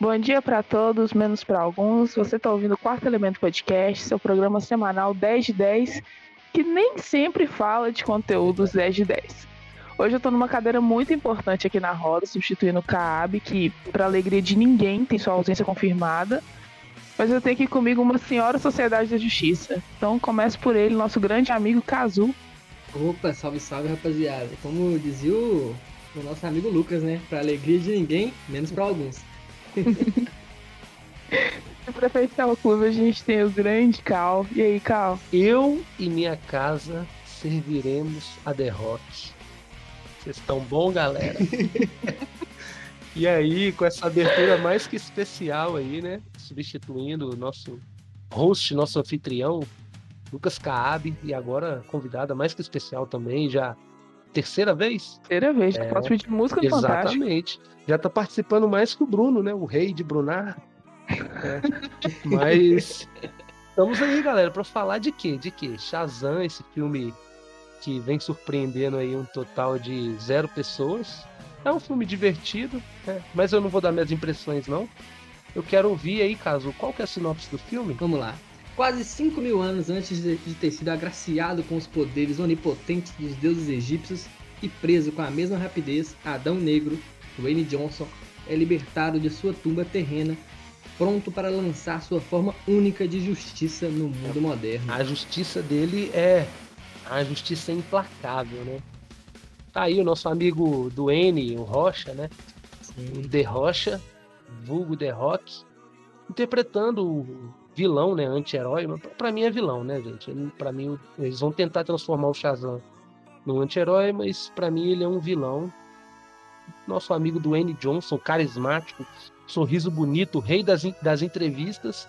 Bom dia para todos, menos para alguns. Você está ouvindo o Quarto Elemento Podcast, seu programa semanal 10 de 10, que nem sempre fala de conteúdos 10 de 10. Hoje eu estou numa cadeira muito importante aqui na roda, substituindo o Caab, que, para alegria de ninguém, tem sua ausência confirmada. Mas eu tenho aqui comigo uma senhora Sociedade da Justiça. Então começo por ele, nosso grande amigo Kazu. Opa, salve, salve, rapaziada. Como dizia o, o nosso amigo Lucas, né? Pra alegria de ninguém, menos para alguns. pra fechar o clube, a gente tem o grande Cal. E aí, Cal? Eu e minha casa serviremos a The Rock. Vocês estão bom, galera? e aí, com essa abertura mais que especial aí, né? Substituindo o nosso host, nosso anfitrião, Lucas Caab, e agora convidada mais que especial também, já terceira vez? Terceira vez, é, posso pedir música Exatamente. Já tá participando mais que o Bruno, né? O rei de Brunar. É. Mas estamos aí, galera, para falar de quê? De quê? Shazam, esse filme que vem surpreendendo aí um total de zero pessoas. É um filme divertido, né? mas eu não vou dar minhas impressões, não. Eu quero ouvir aí, caso, qual que é a sinopse do filme? Vamos lá. Quase 5 mil anos antes de, de ter sido agraciado com os poderes onipotentes dos deuses egípcios e preso com a mesma rapidez, Adão Negro, Wayne Johnson, é libertado de sua tumba terrena, pronto para lançar sua forma única de justiça no mundo moderno. A justiça dele é a justiça implacável, né? Tá aí o nosso amigo do N, o Rocha, né? Sim. O The Rocha, vulgo The Rock, interpretando o vilão, né, anti-herói, pra mim é vilão, né, gente? Para mim eles vão tentar transformar o Shazam no anti-herói, mas para mim ele é um vilão. Nosso amigo Dwayne Johnson, carismático, sorriso bonito, rei das, das entrevistas,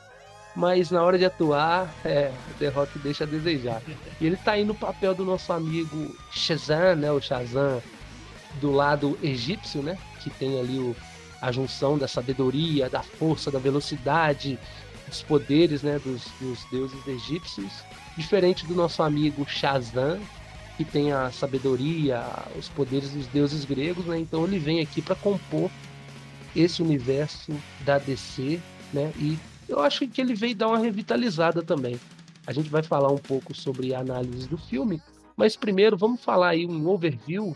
mas na hora de atuar, é, o The Rock deixa a desejar. E ele tá aí no papel do nosso amigo Shazam, né, o Shazam do lado egípcio, né, que tem ali o, a junção da sabedoria, da força, da velocidade, os poderes né, dos, dos deuses egípcios, diferente do nosso amigo Shazam, que tem a sabedoria, os poderes dos deuses gregos, né? Então ele vem aqui para compor esse universo da DC, né? E eu acho que ele veio dar uma revitalizada também. A gente vai falar um pouco sobre a análise do filme, mas primeiro vamos falar aí um overview.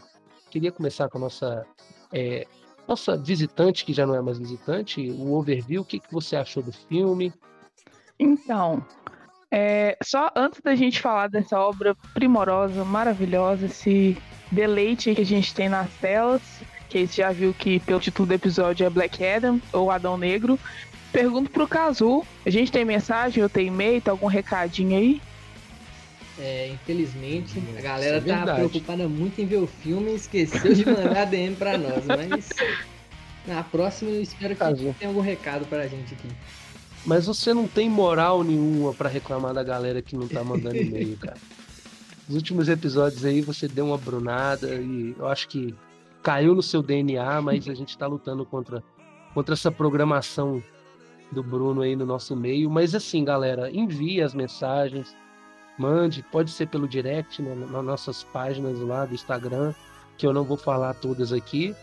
Queria começar com a nossa é, nossa visitante, que já não é mais visitante, o overview, o que, que você achou do filme? Então, é, só antes da gente falar dessa obra primorosa, maravilhosa, esse deleite que a gente tem nas telas, que você já viu que pelo título do episódio é Black Adam, ou Adão Negro, pergunto pro Cazu, a gente tem mensagem, eu tenho e-mail, tem algum recadinho aí? É, infelizmente, a galera é tá preocupada muito em ver o filme e esqueceu de mandar DM pra nós, mas na próxima eu espero que tenha algum recado pra gente aqui. Mas você não tem moral nenhuma para reclamar da galera que não tá mandando e-mail, cara. Nos últimos episódios aí você deu uma brunada e eu acho que caiu no seu DNA, mas a gente tá lutando contra, contra essa programação do Bruno aí no nosso meio. Mas assim, galera, envie as mensagens, mande, pode ser pelo direct, né, nas nossas páginas lá do Instagram, que eu não vou falar todas aqui,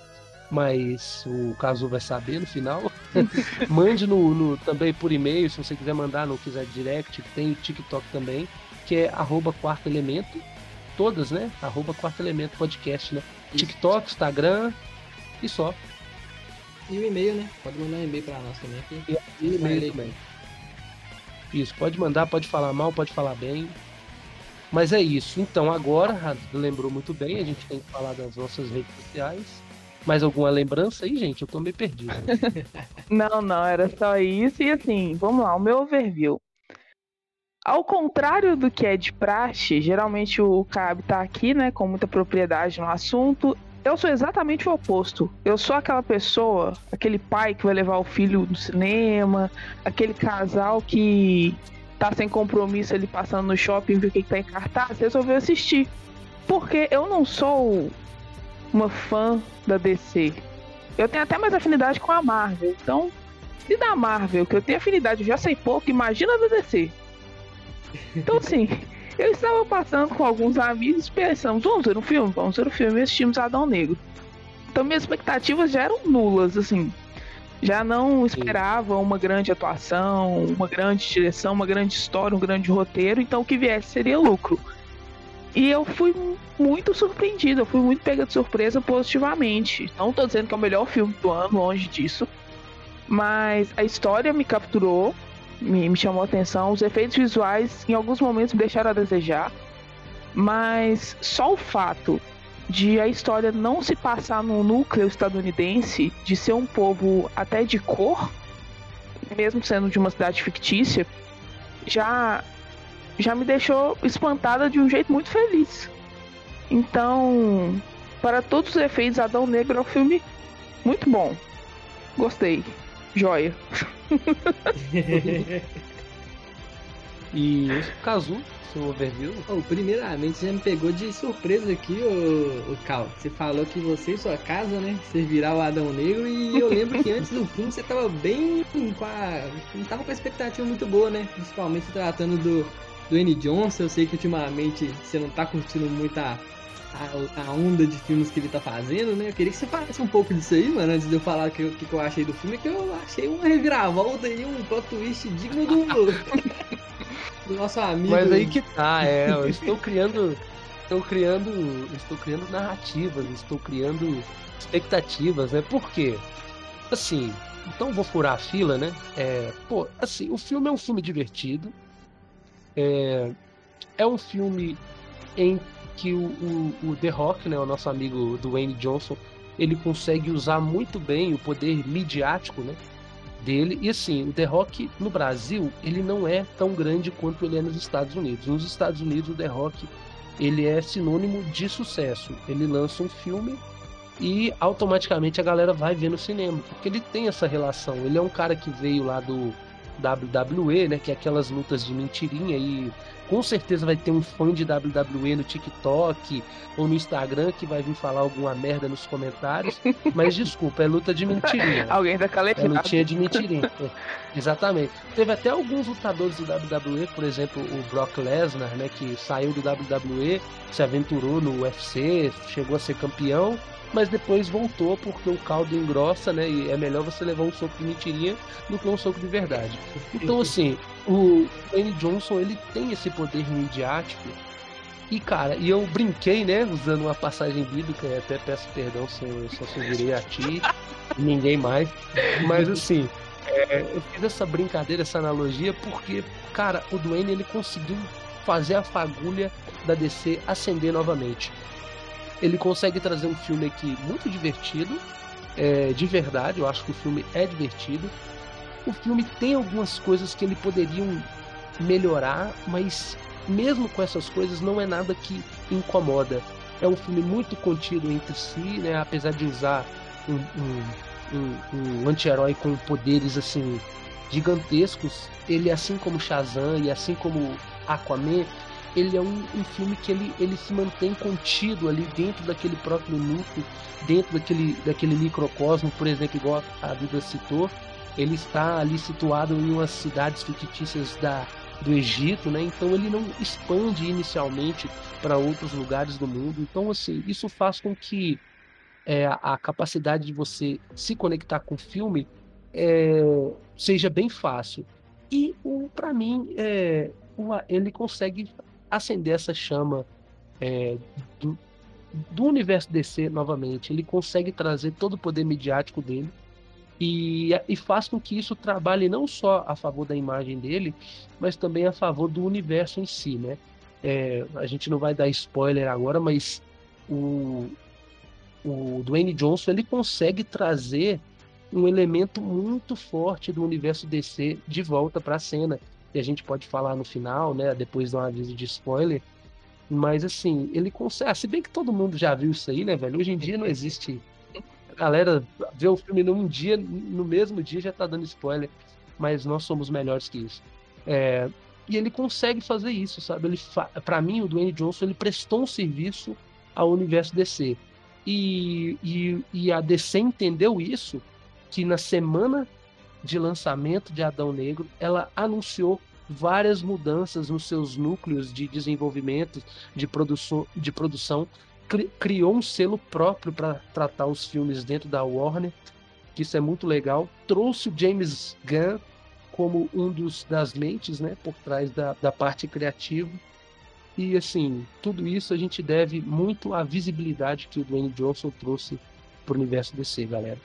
mas o Caso vai saber no final. Mande no, no, também por e-mail, se você quiser mandar, não quiser direct, tem o TikTok também, que é arroba quarto elemento. Todas, né? Arroba quarto elemento podcast, né? Isso. TikTok, Instagram e só. E o e-mail, né? Pode mandar um e-mail para nós também. E, e e-mail também. Isso, pode mandar, pode falar mal, pode falar bem. Mas é isso. Então agora, lembrou muito bem, a gente tem que falar das nossas redes sociais. Mais alguma lembrança aí, gente? Eu tô meio perdido. não, não, era só isso. E assim, vamos lá, o meu overview. Ao contrário do que é de praxe, geralmente o Cab tá aqui, né, com muita propriedade no assunto. Eu sou exatamente o oposto. Eu sou aquela pessoa, aquele pai que vai levar o filho no cinema, aquele casal que tá sem compromisso ele passando no shopping, viu o que, que tá em cartaz, resolveu assistir. Porque eu não sou uma fã da DC. Eu tenho até mais afinidade com a Marvel. Então, se da Marvel, que eu tenho afinidade, eu já sei pouco, imagina da DC. Então, assim, eu estava passando com alguns amigos e pensamos, vamos ver um filme? Vamos ver um filme e assistimos Adão Negro. Então, minhas expectativas já eram nulas, assim. Já não esperava uma grande atuação, uma grande direção, uma grande história, um grande roteiro, então o que viesse seria lucro. E eu fui muito surpreendida, eu fui muito pega de surpresa positivamente. Não tô dizendo que é o melhor filme do ano, longe disso. Mas a história me capturou, me, me chamou a atenção. Os efeitos visuais, em alguns momentos, me deixaram a desejar. Mas só o fato de a história não se passar no núcleo estadunidense, de ser um povo até de cor, mesmo sendo de uma cidade fictícia, já já me deixou espantada de um jeito muito feliz. Então, para todos os efeitos, Adão Negro é um filme muito bom. Gostei. Joia. e o Kazu, seu overview? Oh, primeiramente, já me pegou de surpresa aqui, o, o Cal. Você falou que você e sua casa, né, servirá o Adão Negro. E eu lembro que antes do filme você tava bem com a. Não tava com a expectativa muito boa, né? Principalmente se tratando do, do N. Johnson. Eu sei que ultimamente você não tá curtindo muito a, a, onda de filmes que ele tá fazendo, né? Eu queria que você falasse um pouco disso aí, mano, antes de eu falar o que, que, eu achei do filme, que eu achei uma reviravolta e um plot twist digno do, do nosso amigo. Mas aí que tá, é, eu estou criando. Estou criando. Estou criando narrativas, estou criando expectativas, né? Por quê? Assim, então vou furar a fila, né? É, pô, assim, o filme é um filme divertido. É, é um filme em que o, o, o The Rock, né, o nosso amigo Dwayne Johnson, ele consegue usar muito bem o poder midiático, né, dele. E assim, o The Rock no Brasil, ele não é tão grande quanto ele é nos Estados Unidos. Nos Estados Unidos, o The Rock, ele é sinônimo de sucesso. Ele lança um filme e automaticamente a galera vai ver no cinema, porque ele tem essa relação. Ele é um cara que veio lá do WWE, né, que é aquelas lutas de mentirinha e com certeza vai ter um fã de WWE no TikTok ou no Instagram que vai vir falar alguma merda nos comentários. Mas desculpa, é luta de mentirinha. Alguém da calejada. É lutinha de mentirinha. É, exatamente. Teve até alguns lutadores do WWE, por exemplo, o Brock Lesnar, né, que saiu do WWE, se aventurou no UFC, chegou a ser campeão mas depois voltou porque o caldo engrossa, né? E é melhor você levar um soco de mentirinha do que um soco de verdade. Então, assim, o Dwayne Johnson, ele tem esse poder midiático. E, cara, e eu brinquei, né, usando uma passagem bíblica, até peço perdão se eu só sugerei a ti e ninguém mais. Mas, assim, é, eu fiz essa brincadeira, essa analogia, porque, cara, o Dwayne, ele conseguiu fazer a fagulha da DC acender novamente ele consegue trazer um filme aqui muito divertido, é, de verdade, eu acho que o filme é divertido. O filme tem algumas coisas que ele poderiam melhorar, mas mesmo com essas coisas não é nada que incomoda. É um filme muito contido entre si, né? Apesar de usar um, um, um, um anti-herói com poderes assim gigantescos, ele assim como Shazam e assim como Aquaman, ele é um, um, filme que ele, ele se mantém contido ali dentro daquele próprio núcleo, dentro daquele, daquele microcosmo, por exemplo, igual a Duda citou, ele está ali situado em umas cidades fictícias da, do Egito, né? Então ele não expande inicialmente para outros lugares do mundo. Então, assim, isso faz com que é, a capacidade de você se conectar com o filme é, seja bem fácil. E para mim, é, uma, ele consegue acender essa chama é, do, do universo DC novamente. Ele consegue trazer todo o poder midiático dele e, e faz com que isso trabalhe não só a favor da imagem dele, mas também a favor do universo em si, né? É, a gente não vai dar spoiler agora, mas o, o Dwayne Johnson ele consegue trazer um elemento muito forte do universo DC de volta para a cena e a gente pode falar no final, né, depois de um aviso de spoiler, mas assim, ele consegue, ah, se bem que todo mundo já viu isso aí, né, velho? Hoje em dia não existe a galera vê o filme num dia, no mesmo dia já tá dando spoiler, mas nós somos melhores que isso. É, e ele consegue fazer isso, sabe? Ele para mim o Dwayne Johnson ele prestou um serviço ao universo DC. E, e, e a DC entendeu isso, que na semana de lançamento de Adão Negro, ela anunciou várias mudanças nos seus núcleos de desenvolvimento, de produção, de produção criou um selo próprio para tratar os filmes dentro da Warner que isso é muito legal. Trouxe o James Gunn como um dos das mentes, né, por trás da, da parte criativa. E assim, tudo isso a gente deve muito à visibilidade que o Dwayne Johnson trouxe pro universo DC, galera.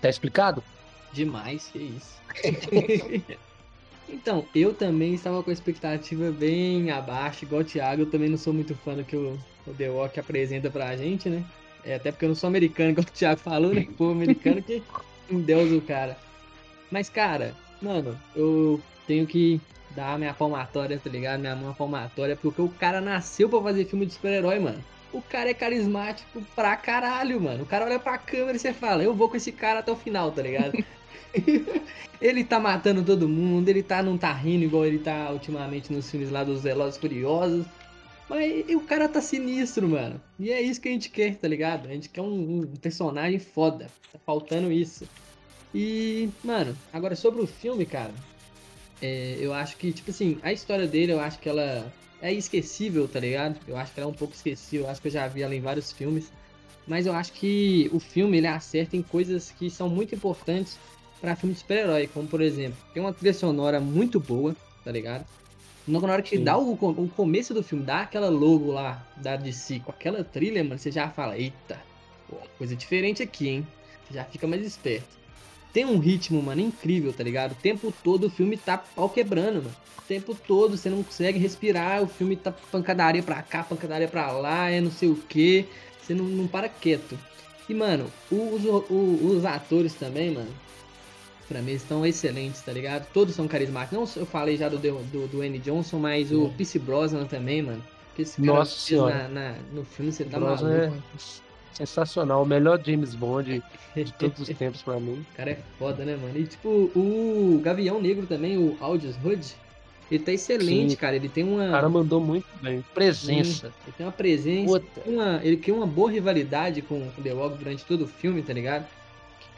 Tá explicado? Demais, que isso. então, eu também estava com a expectativa bem abaixo, igual o Thiago, eu também não sou muito fã do que o, o The Walk apresenta pra gente, né? É, até porque eu não sou americano, igual o Thiago falou, né? Pô, americano que Deus o cara. Mas, cara, mano, eu tenho que dar minha palmatória, tá ligado? Minha mão palmatória, porque o cara nasceu pra fazer filme de super-herói, mano. O cara é carismático pra caralho, mano. O cara olha pra câmera e você fala, eu vou com esse cara até o final, tá ligado? ele tá matando todo mundo, ele tá, não tá rindo igual ele tá ultimamente nos filmes lá dos Velozes Furiosos. Mas o cara tá sinistro, mano. E é isso que a gente quer, tá ligado? A gente quer um, um personagem foda. Tá faltando isso. E, mano, agora sobre o filme, cara. É, eu acho que, tipo assim, a história dele, eu acho que ela é esquecível, tá ligado? Eu acho que ela é um pouco esquecível. Eu acho que eu já vi ela em vários filmes. Mas eu acho que o filme ele acerta em coisas que são muito importantes para filme de super-herói, como por exemplo, tem uma trilha sonora muito boa, tá ligado? Na hora que Sim. dá o, o, começo do filme, dá aquela logo lá da DC com aquela trilha, mano, você já fala, eita, pô, coisa diferente aqui, hein? Você já fica mais esperto. Tem um ritmo, mano, incrível, tá ligado? O tempo todo o filme tá pau quebrando, mano. O tempo todo você não consegue respirar, o filme tá pancadaria pra cá, pancadaria pra lá, é não sei o que. Você não, não para quieto. E, mano, os, os, os atores também, mano, pra mim estão excelentes, tá ligado? Todos são carismáticos. Não, eu falei já do, do, do Andy Johnson, mas o Pierce Brosnan também, mano. Que esse cara Nossa senhora. Na, na, no filme você tá maluco. É sensacional, o melhor James Bond de todos os tempos pra mim. O cara é foda, né, mano? E tipo, o Gavião Negro também, o Aldous Hood, ele tá excelente, Sim. cara. Ele tem uma. O cara mandou muito bem. Presença. Sim. Ele tem uma presença. Uma... Ele cria uma boa rivalidade com o The Rock durante todo o filme, tá ligado?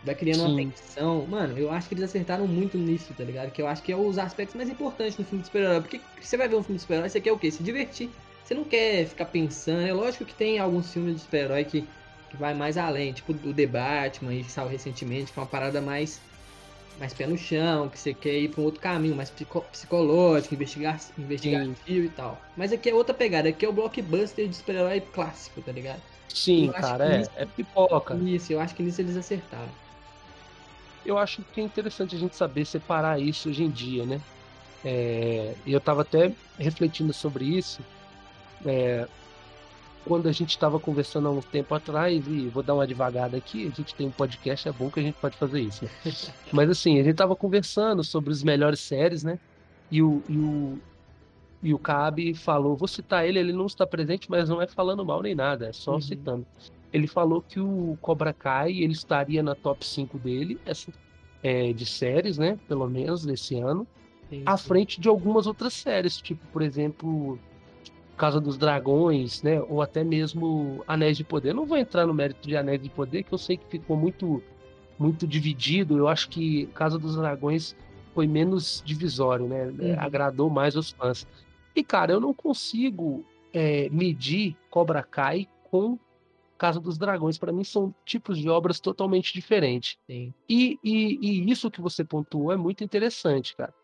Vai criando uma tensão. Mano, eu acho que eles acertaram muito nisso, tá ligado? Que eu acho que é os aspectos mais importantes no filme de super-herói. Porque você vai ver um filme de super-herói, você quer o quê? Se divertir. Você não quer ficar pensando. É lógico que tem alguns filmes de super-herói que que vai mais além, tipo o The Batman, que saiu recentemente, que é uma parada mais mais pé no chão, que você quer ir para um outro caminho, mais psicológico, investigar, investigativo Sim. e tal. Mas aqui é outra pegada, aqui é o blockbuster de super-herói clássico, tá ligado? Sim, cara, é, nisso, é pipoca. Isso, eu acho que nisso eles acertaram. Eu acho que é interessante a gente saber separar isso hoje em dia, né? É, eu tava até refletindo sobre isso. É, quando a gente estava conversando há um tempo atrás, e vou dar uma devagada aqui, a gente tem um podcast, é bom que a gente pode fazer isso. Mas assim, a gente estava conversando sobre as melhores séries, né? E o, e o, e o Cabe falou, vou citar ele, ele não está presente, mas não é falando mal nem nada, é só uhum. citando. Ele falou que o Cobra Kai ele estaria na top 5 dele, é, de séries, né? Pelo menos desse ano. Sim, à frente de algumas outras séries, tipo, por exemplo, Casa dos Dragões, né? Ou até mesmo Anéis de Poder. não vou entrar no mérito de Anéis de Poder, que eu sei que ficou muito, muito dividido. Eu acho que Casa dos Dragões foi menos divisório, né? Uhum. Agradou mais os fãs. E, cara, eu não consigo é, medir Cobra Kai com Casa dos Dragões. Para mim, são tipos de obras totalmente diferentes. E, e, e, isso que você pontuou é muito interessante, cara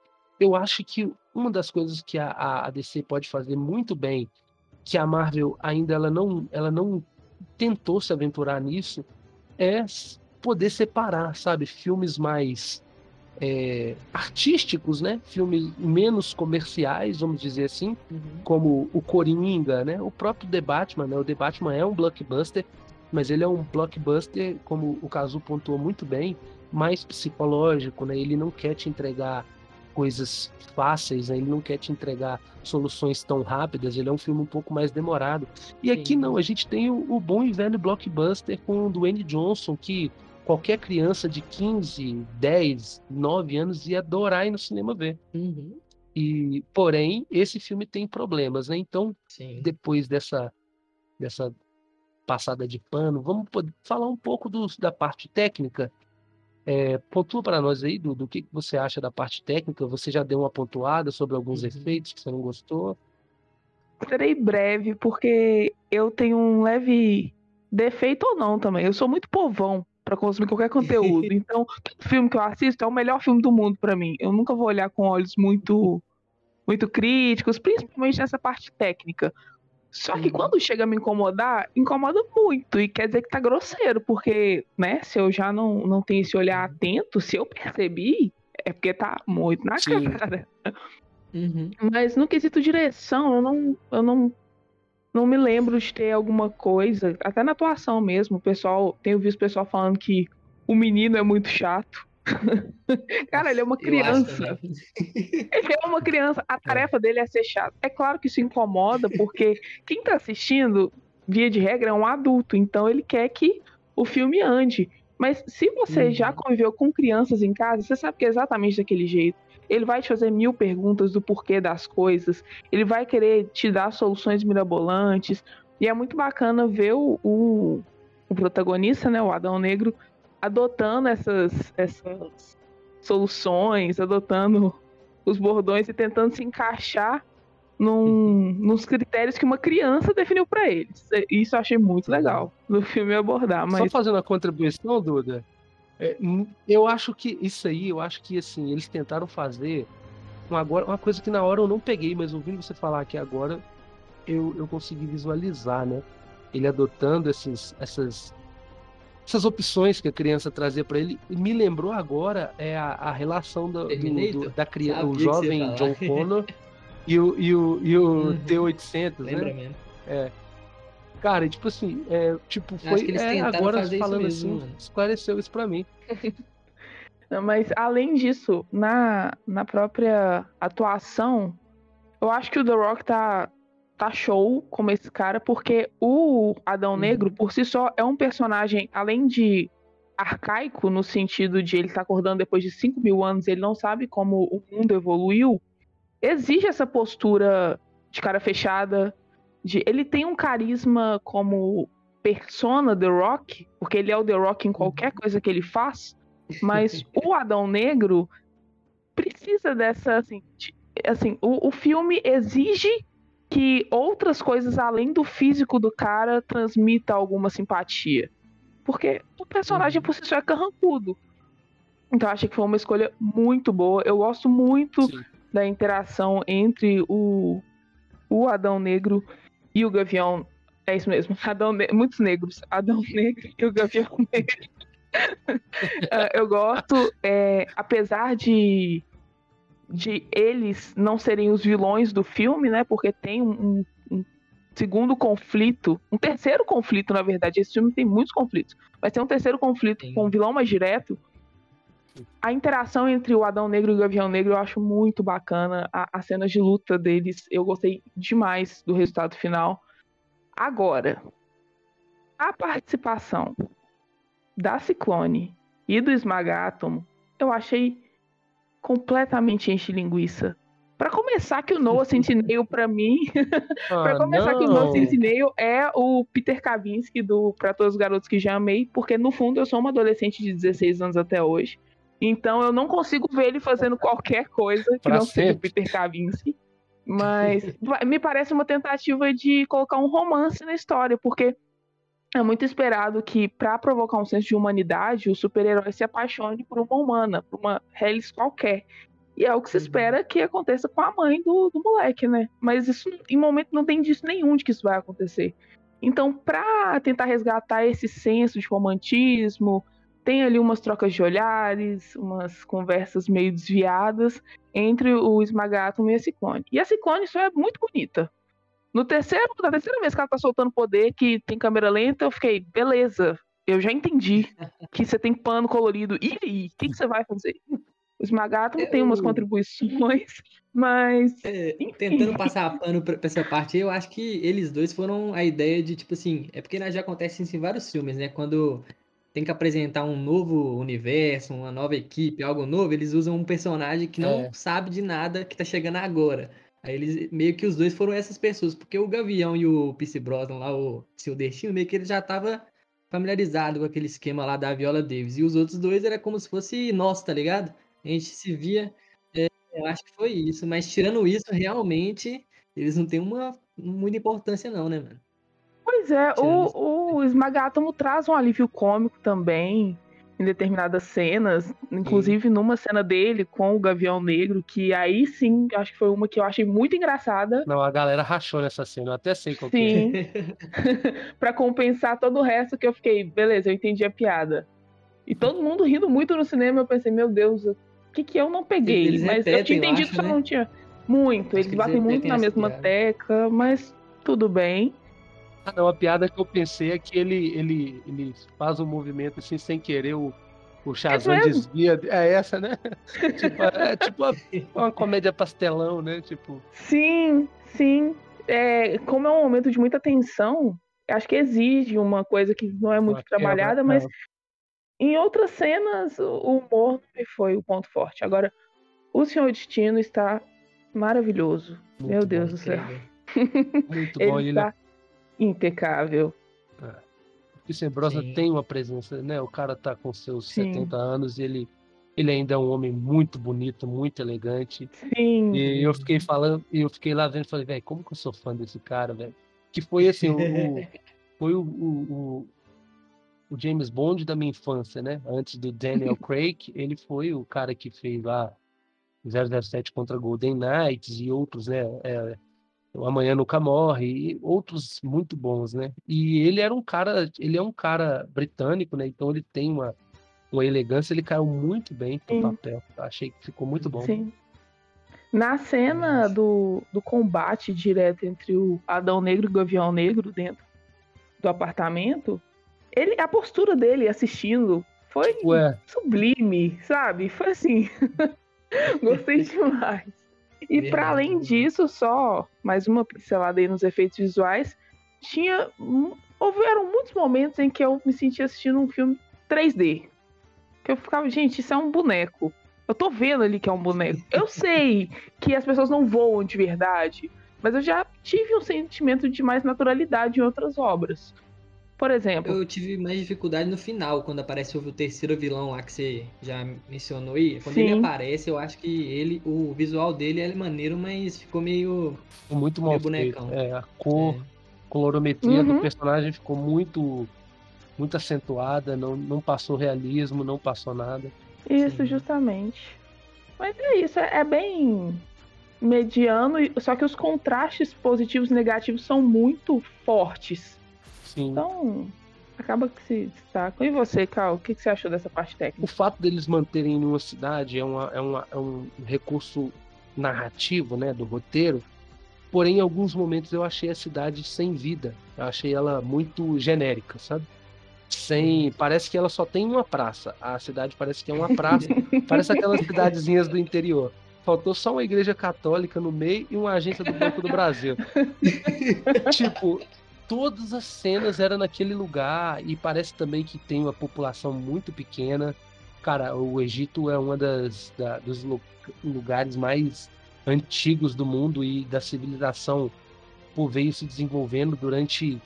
eu acho que uma das coisas que a, a DC pode fazer muito bem, que a Marvel ainda ela não, ela não tentou se aventurar nisso, é poder separar, sabe, filmes mais é, artísticos, né? Filmes menos comerciais, vamos dizer assim, uhum. como o Coringa, né? O próprio The Batman, né? O The Batman é um blockbuster, mas ele é um blockbuster, como o Cazu pontuou muito bem, mais psicológico, né? Ele não quer te entregar coisas fáceis, né? ele não quer te entregar soluções tão rápidas, ele é um filme um pouco mais demorado. E aqui não, a gente tem o, o bom e velho blockbuster com o Dwayne Johnson, que qualquer criança de 15, 10, 9 anos ia adorar ir no cinema ver. Uhum. E, porém, esse filme tem problemas, né? Então, Sim. depois dessa, dessa passada de pano, vamos falar um pouco do, da parte técnica é, pontua para nós aí, do, do que você acha da parte técnica. Você já deu uma pontuada sobre alguns uhum. efeitos que você não gostou? Serei breve, porque eu tenho um leve defeito ou não também. Eu sou muito povão para consumir qualquer conteúdo. Então, todo filme que eu assisto é o melhor filme do mundo para mim. Eu nunca vou olhar com olhos muito muito críticos, principalmente nessa parte técnica. Só que quando chega a me incomodar, incomoda muito. E quer dizer que tá grosseiro, porque, né, se eu já não, não tenho esse olhar atento, se eu percebi, é porque tá muito na Sim. cara. Uhum. Mas no quesito direção, eu não, eu não, não me lembro de ter alguma coisa, até na atuação mesmo. O pessoal, tenho visto o pessoal falando que o menino é muito chato. Cara, ele é uma criança. ele é uma criança. A é. tarefa dele é ser chato. É claro que isso incomoda, porque quem tá assistindo, via de regra, é um adulto. Então ele quer que o filme ande. Mas se você uhum. já conviveu com crianças em casa, você sabe que é exatamente daquele jeito. Ele vai te fazer mil perguntas do porquê das coisas. Ele vai querer te dar soluções mirabolantes. E é muito bacana ver o, o, o protagonista, né, o Adão Negro, adotando essas, essas soluções, adotando os bordões e tentando se encaixar num, uhum. nos critérios que uma criança definiu para eles. Isso eu achei muito legal no filme abordar. Mas... Só fazendo a contribuição, Duda, é, eu acho que isso aí, eu acho que assim, eles tentaram fazer uma, agora, uma coisa que na hora eu não peguei, mas ouvindo você falar aqui agora, eu, eu consegui visualizar, né? Ele adotando esses, essas essas opções que a criança trazia para ele. Me lembrou agora é a, a relação do, do, do da criança, o jovem John Connor e o, e o, e o uhum. T-800, Lembra né? Mesmo. É. Cara, tipo assim, é, tipo, foi é, agora falando mesmo, assim, mano. esclareceu isso para mim. Não, mas além disso, na, na própria atuação, eu acho que o The Rock tá tá show como esse cara, porque o Adão uhum. Negro, por si só, é um personagem, além de arcaico, no sentido de ele estar tá acordando depois de 5 mil anos, ele não sabe como o mundo evoluiu, exige essa postura de cara fechada, de ele tem um carisma como persona The Rock, porque ele é o The Rock em qualquer uhum. coisa que ele faz, mas o Adão Negro precisa dessa, assim, de, assim o, o filme exige que outras coisas além do físico do cara transmita alguma simpatia. Porque o personagem uhum. por si só é carrancudo. Então acho que foi uma escolha muito boa. Eu gosto muito Sim. da interação entre o, o Adão Negro e o Gavião. É isso mesmo, Adão ne muitos negros. Adão Negro e o Gavião Negro. uh, eu gosto, é, apesar de de eles não serem os vilões do filme, né? Porque tem um, um, segundo conflito, um terceiro conflito, na verdade. Esse filme tem muitos conflitos, mas tem um terceiro conflito Sim. com o vilão mais direto. A interação entre o Adão Negro e o Gavião Negro eu acho muito bacana. A, as cenas de luta deles, eu gostei demais do resultado final. Agora, a participação da Ciclone e do Esmagátomo, eu achei completamente enche linguiça. Para começar, que o Noah Centineo, para mim, ah, para começar, não. que o Noah Centineo é o Peter Kavinsky do Para Todos os Garotos que Já Amei, porque no fundo eu sou uma adolescente de 16 anos até hoje. Então eu não consigo ver ele fazendo qualquer coisa que pra não sempre. seja o Peter Kavinsky. Mas me parece uma tentativa de colocar um romance na história, porque é muito esperado que, para provocar um senso de humanidade, o super-herói se apaixone por uma humana, por uma Hellis qualquer. E é o que se uhum. espera que aconteça com a mãe do, do moleque, né? Mas isso, em momento, não tem indício nenhum de que isso vai acontecer. Então, para tentar resgatar esse senso de romantismo, tem ali umas trocas de olhares, umas conversas meio desviadas entre o Esmagatum e a Ciclone. E a Ciclone só é muito bonita. No terceiro, na terceira vez que ela tá soltando poder, que tem câmera lenta, eu fiquei, beleza, eu já entendi que você tem pano colorido. E aí, o que, que você vai fazer? O Esmagato eu... tem umas contribuições, mas. É, tentando passar pano pra, pra, essa parte, eu acho que eles dois foram a ideia de, tipo assim, é porque já acontece isso em vários filmes, né? Quando tem que apresentar um novo universo, uma nova equipe, algo novo, eles usam um personagem que não é. sabe de nada que tá chegando agora. Aí eles meio que os dois foram essas pessoas, porque o Gavião e o Pierce Brosnan lá, o seu destino, meio que ele já tava familiarizado com aquele esquema lá da Viola Davis. E os outros dois era como se fosse nosso, tá ligado? A gente se via. É, eu acho que foi isso. Mas tirando isso, realmente, eles não têm uma muita importância, não, né, mano? Pois é, o, o Esmagátomo traz um alívio cômico também em determinadas cenas, inclusive sim. numa cena dele com o Gavião Negro, que aí sim, acho que foi uma que eu achei muito engraçada. Não, a galera rachou nessa cena, eu até sei qual sim. que é. pra compensar todo o resto que eu fiquei, beleza, eu entendi a piada. E todo mundo rindo muito no cinema, eu pensei, meu Deus, o que que eu não peguei? Eles mas repetem, eu tinha entendido acho, que né? não tinha. Muito, eles que batem eles muito na mesma piada. tecla, mas tudo bem. Ah, não, a piada que eu pensei é que ele, ele, ele faz um movimento assim sem querer, o, o Shazam mesmo? desvia. É essa, né? tipo, é tipo uma, uma comédia pastelão, né? Tipo, Sim, sim. É, como é um momento de muita tensão, acho que exige uma coisa que não é muito uma quebra- trabalhada, mas é, em outras cenas o humor não foi o ponto forte. Agora, o Senhor Destino está maravilhoso. Muito Meu bom, Deus do céu. Muito bom. Ele Ele, está impecável. o Sembrosa Sim. tem uma presença, né? O cara tá com seus Sim. 70 anos e ele, ele ainda é um homem muito bonito, muito elegante. Sim. E eu fiquei falando, e eu fiquei lá vendo e falei, velho, como que eu sou fã desse cara, velho? Que foi assim, o, o- foi o, o, o- o James Bond da minha infância, né? Antes do Daniel Craig, ele foi o cara que fez lá 007 contra Golden Knights e outros, né? É, o Amanhã Nunca Morre e outros muito bons, né? E ele era um cara, ele é um cara britânico, né? Então ele tem uma, uma elegância, ele caiu muito bem pro Sim. papel. Achei que ficou muito bom. Sim. Na cena do, do combate direto entre o Adão Negro e o Gavião Negro dentro do apartamento, ele, a postura dele assistindo foi Ué, sublime, sabe? Foi assim. Gostei demais. E para além disso, só mais uma pincelada aí nos efeitos visuais, tinha houveram muitos momentos em que eu me sentia assistindo um filme 3D. Que eu ficava, gente, isso é um boneco. Eu tô vendo ali que é um boneco. Eu sei que as pessoas não voam de verdade, mas eu já tive um sentimento de mais naturalidade em outras obras. Por exemplo, Eu tive mais dificuldade no final, quando aparece o terceiro vilão lá que você já mencionou aí. Quando ele Sim. aparece, eu acho que ele, o visual dele é maneiro, mas ficou meio. ficou muito mal Meio feito. bonecão. É, a cor, é, colorometria do Uhum. personagem ficou muito muito acentuada, não, não passou realismo, não passou nada. Isso, Sim. justamente. Mas é isso, é é bem mediano, e- só que os contrastes positivos e negativos são muito fortes. Sim. Então, acaba que se destacam. E você, Cal, o que que você achou dessa parte O técnica? fato deles manterem em uma cidade é, uma, é, uma, é um recurso narrativo, né, do roteiro. Porém, em alguns momentos eu achei a cidade sem vida. Eu achei ela muito genérica, sabe? Sem, parece que ela só tem uma praça. A cidade parece que é uma praça. parece aquelas cidadezinhas do interior. Faltou só uma igreja católica no meio e uma agência do Banco do Brasil. tipo, todas as cenas eram naquele lugar e parece também que tem uma população muito pequena. Cara, o Egito é uma das da- dos lu- lugares mais antigos do mundo e da civilização pô, veio se desenvolvendo durante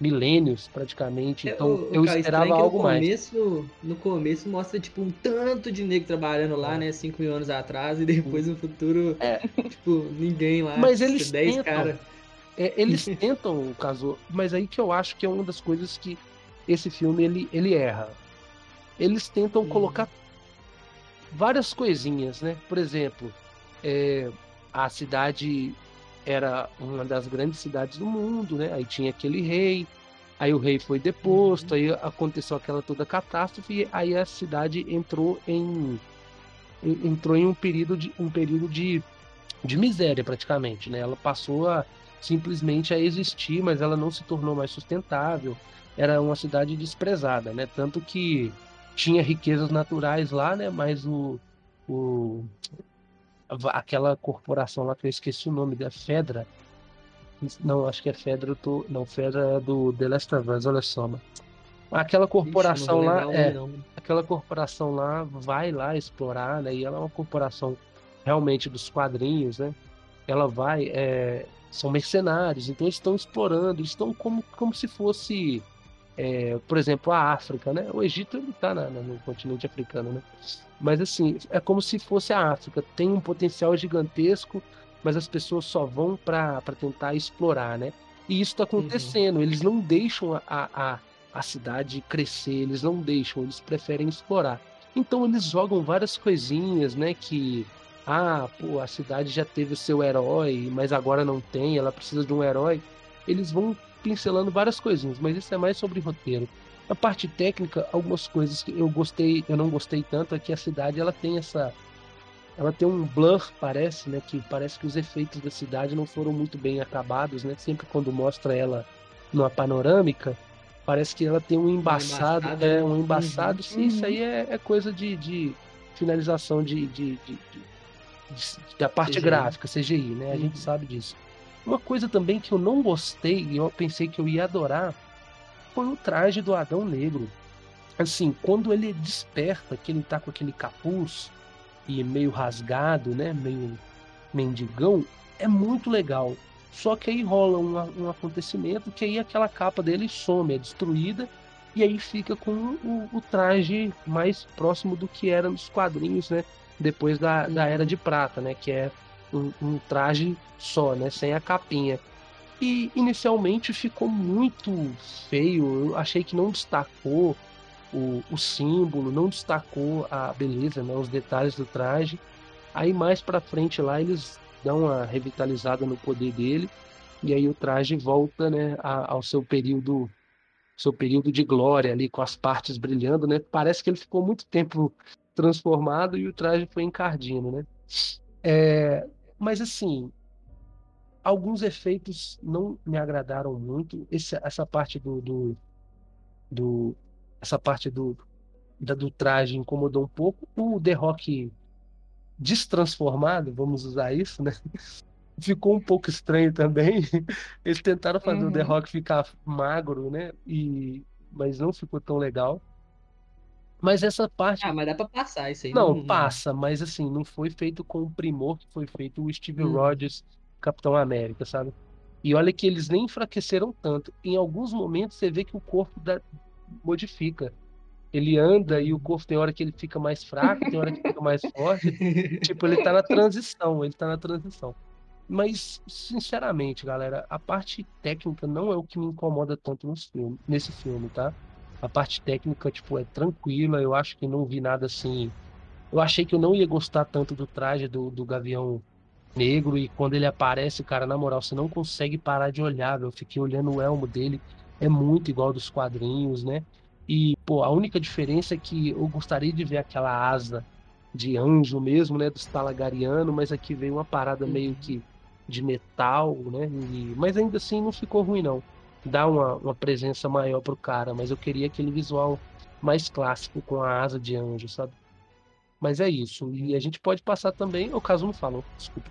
milênios praticamente. É, Então o- o eu cara, esperava algo no mais. começo, No começo mostra, tipo, um tanto de negro trabalhando lá, É. né? 5 mil anos atrás, e depois no futuro, É. tipo, ninguém lá. Mas eles 10 tentam. caras. É, eles tentam, caso, mas aí que eu acho que é uma das coisas que esse filme ele, ele erra. Eles tentam Hum. colocar várias coisinhas, né? Por exemplo, é, a cidade era uma das grandes cidades do mundo, né? Aí tinha aquele rei, aí o rei foi deposto, aí aconteceu aquela toda catástrofe, e aí a cidade entrou em en- entrou em um período de um período de, de miséria praticamente, né? Ela passou a simplesmente a existir, mas ela não se tornou mais sustentável. Era uma cidade desprezada, né? Tanto que tinha riquezas naturais lá, né? Mas o, o aquela corporação lá que eu esqueci o nome da Fedra. Não, acho que é Fedra, eu tô, não, Fedra é do The Last of Us, olha só, mano. Aquela corporação Ixi, lá é, aquela corporação lá vai lá explorar, né? E ela é uma corporação realmente dos quadrinhos, né? Ela vai, é, são mercenários, então eles estão explorando, eles estão como, como se fosse, é, por exemplo, a África, né? O Egito tá na- no continente africano, né? Mas assim, é como se fosse a África, tem um potencial gigantesco, mas as pessoas só vão para tentar explorar, né? E isso está acontecendo. Uhum. Eles não deixam a, a, a cidade crescer, eles não deixam, eles preferem explorar. Então eles jogam várias coisinhas, né? Que ah, pô, a cidade já teve o seu herói, mas agora não tem, ela precisa de um herói. Eles vão pincelando várias coisinhas, mas isso é mais sobre roteiro. A parte técnica, algumas coisas que eu gostei, eu não gostei tanto é que a cidade ela tem essa ela tem um blur, parece, né, que parece que os efeitos da cidade não foram muito bem acabados, né? Sempre quando mostra ela numa panorâmica, parece que ela tem um embaçado, embaçado, é, um embaçado. Uhum. Sim, isso aí é, é coisa de, de finalização de, de, de, da parte CGI. gráfica, CGI, né? A uhum. gente sabe disso. Uma coisa também que eu não gostei e eu pensei que eu ia adorar foi o traje do Adão Negro. Assim, quando ele desperta, que ele tá com aquele capuz e meio rasgado, né? Meio mendigão, é muito legal. Só que aí rola um, um acontecimento que aí aquela capa dele some, é destruída, e aí fica com o, o traje mais próximo do que era nos quadrinhos, né? Depois da, da Era de Prata, né? Que é um, um traje só, né? Sem a capinha. E inicialmente ficou muito feio. Eu achei que não destacou o, o símbolo, não destacou a beleza, né? Os detalhes do traje. Aí mais para frente lá eles dão uma revitalizada no poder dele e aí o traje volta, né, ao seu período seu período de glória ali com as partes brilhando, né? Parece que ele ficou muito tempo transformado e o traje foi encardino, né? É, mas assim, alguns efeitos não me agradaram muito. Esse, essa parte do, do, do essa parte do, da, do traje incomodou um pouco. O The Rock destransformado, vamos usar isso, né? Ficou um pouco estranho também. Eles tentaram fazer uhum. o The uhum. Rock ficar magro, né? E mas não ficou tão legal. Mas essa parte. Ah, mas dá pra passar isso aí. Não, não passa, mas assim, não foi feito com o primor que foi feito o Steve uhum. Rogers, Capitão América, sabe? E olha que eles nem enfraqueceram tanto. Em alguns momentos você vê que o corpo da... modifica ele anda e o corpo tem hora que ele fica mais fraco, tem hora que fica mais forte. tipo, ele tá na transição, ele tá na transição. Mas, sinceramente, galera, a parte técnica não é o que me incomoda tanto no filme, nesse filme, tá? A parte técnica, tipo, é tranquila, eu acho que não vi nada assim. Eu achei que eu não ia gostar tanto do traje do, do Gavião Negro, e quando ele aparece, cara, na moral, você não consegue parar de olhar, eu fiquei olhando o elmo dele, é muito igual dos quadrinhos, né? E, pô, a única diferença é que eu gostaria de ver aquela asa de anjo mesmo, né? Dos Talagariano, mas aqui veio uma parada meio uhum. que de metal, né? E, mas ainda assim não ficou ruim, não. Dá uma, uma presença maior pro cara, mas eu queria aquele visual mais clássico com a asa de anjo, sabe? Mas é isso. E a gente pode passar também. O caso não falou, desculpa.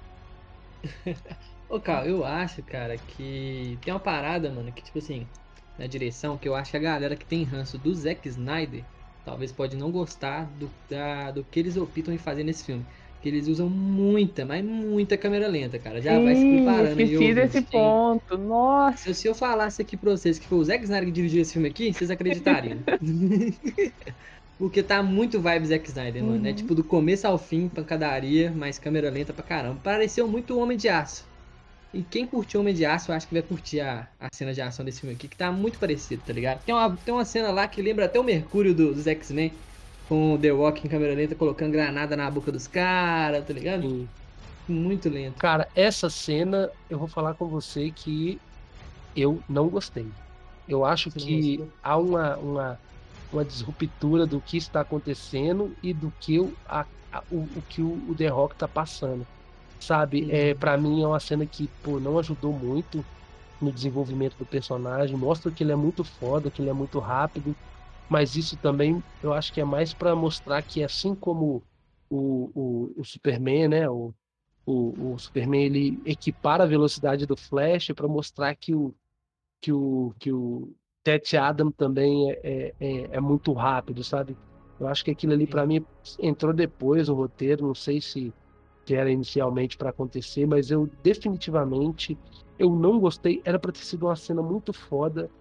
Ô, Carl, eu acho, cara, que tem uma parada, mano, que tipo assim, na direção que eu acho que a galera que tem ranço do Zack Snyder talvez pode não gostar do, da, do que eles optam em fazer nesse filme. Que eles usam muita, mas muita câmera lenta, cara. Já Sim, vai se preparando. Esqueci desse ponto. Nossa. Se eu falasse aqui pra vocês que foi o Zack Snyder que dirigiu esse filme aqui, vocês acreditariam. Porque tá muito vibe Zack Snyder, mano. É uhum. tipo do começo ao fim, pancadaria, mas câmera lenta pra caramba. Pareceu muito Homem de Aço. E quem curtiu Homem de Aço, eu acho que vai curtir a, a cena de ação desse filme aqui, que tá muito parecido, tá ligado? Tem uma, tem uma cena lá que lembra até o Mercúrio do, dos X-Men, com o The Rock em câmera lenta colocando granada na boca dos caras, tá ligado? Sim. Muito lento. Cara, essa cena, eu vou falar com você que eu não gostei. Eu acho você que há uma, uma, uma disruptura do que está acontecendo e do que o, a, a, o, o que o, o The Rock tá passando sabe? É, para mim é uma cena que, pô, não ajudou muito no desenvolvimento do personagem. Mostra que ele é muito foda, que ele é muito rápido, mas isso também eu acho que é mais para mostrar que assim como o, o, o Superman, né? O, o, o, Superman ele equipara a velocidade do Flash para mostrar que o que o que o Tet Adam também é, é, é, é muito rápido, sabe? Eu acho que aquilo ali para mim entrou depois no roteiro, não sei se que era inicialmente para acontecer, mas eu definitivamente eu não gostei. Era para ter sido uma cena muito foda,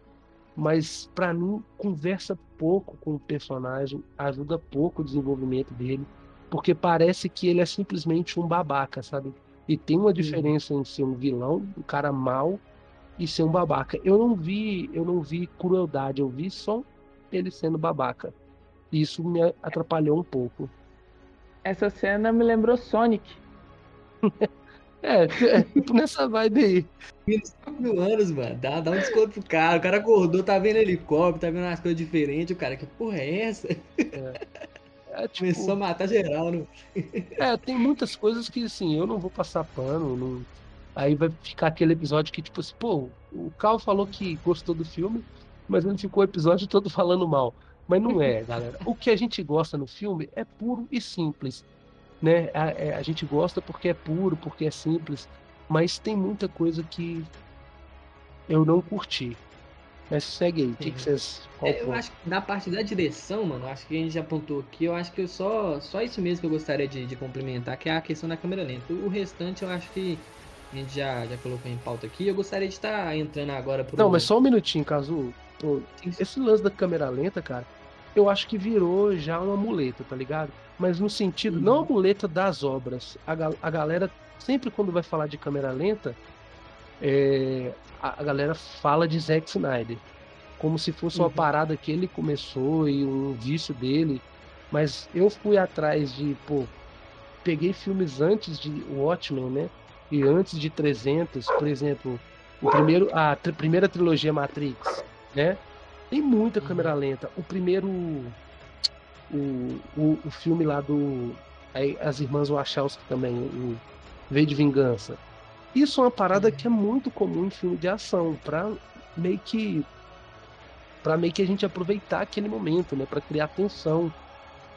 mas para mim conversa pouco com o personagem, ajuda pouco o desenvolvimento dele, porque parece que ele é simplesmente um babaca, sabe? E tem uma diferença em ser um vilão, um cara mau, e ser um babaca. Eu não vi, eu não vi crueldade, eu vi só ele sendo babaca. Isso me atrapalhou um pouco. Essa cena me lembrou Sonic. é, é, tipo nessa vibe aí. 5 mil anos, mano. Dá, dá um desconto pro cara. O cara acordou, tá vendo helicóptero, tá vendo umas coisas diferentes. O cara, que porra é essa? É. É, tipo, Começou a matar geral, né? É, tem muitas coisas que, assim, eu não vou passar pano. Não... Aí vai ficar aquele episódio que, tipo assim, pô, o Cal falou que gostou do filme, mas ele ficou o episódio todo falando mal. Mas não é, galera. O que a gente gosta no filme é puro e simples. Né? A, é, a gente gosta porque é puro, porque é simples. Mas tem muita coisa que eu não curti. Mas segue aí, o que, que vocês. É, eu acho que na parte da direção, mano, acho que a gente já apontou aqui, eu acho que eu só, só isso mesmo que eu gostaria de, de complementar, que é a questão da câmera lenta. O restante eu acho que a gente já, já colocou em pauta aqui. Eu gostaria de estar tá entrando agora pro. Não, mas só um minutinho, Caso. Esse lance da câmera lenta, cara, eu acho que virou já uma muleta, tá ligado? Mas no sentido, uhum. não a muleta das obras. A, a galera, sempre quando vai falar de câmera lenta, é, a, galera fala de Zack Snyder. Como se fosse uma uhum. parada que ele começou e um vício dele. Mas eu fui atrás de, pô, peguei filmes antes de Watchmen, né? E antes de 300, por exemplo, o primeiro, a tri primeira trilogia Matrix, né? Tem muita uhum. câmera lenta. O primeiro, o, o, o filme lá do as irmãs Wachowski também, o V de Vingança. Isso é uma parada que é muito comum em filme de ação, pra meio que. para meio que a gente aproveitar aquele momento, né? Pra criar tensão.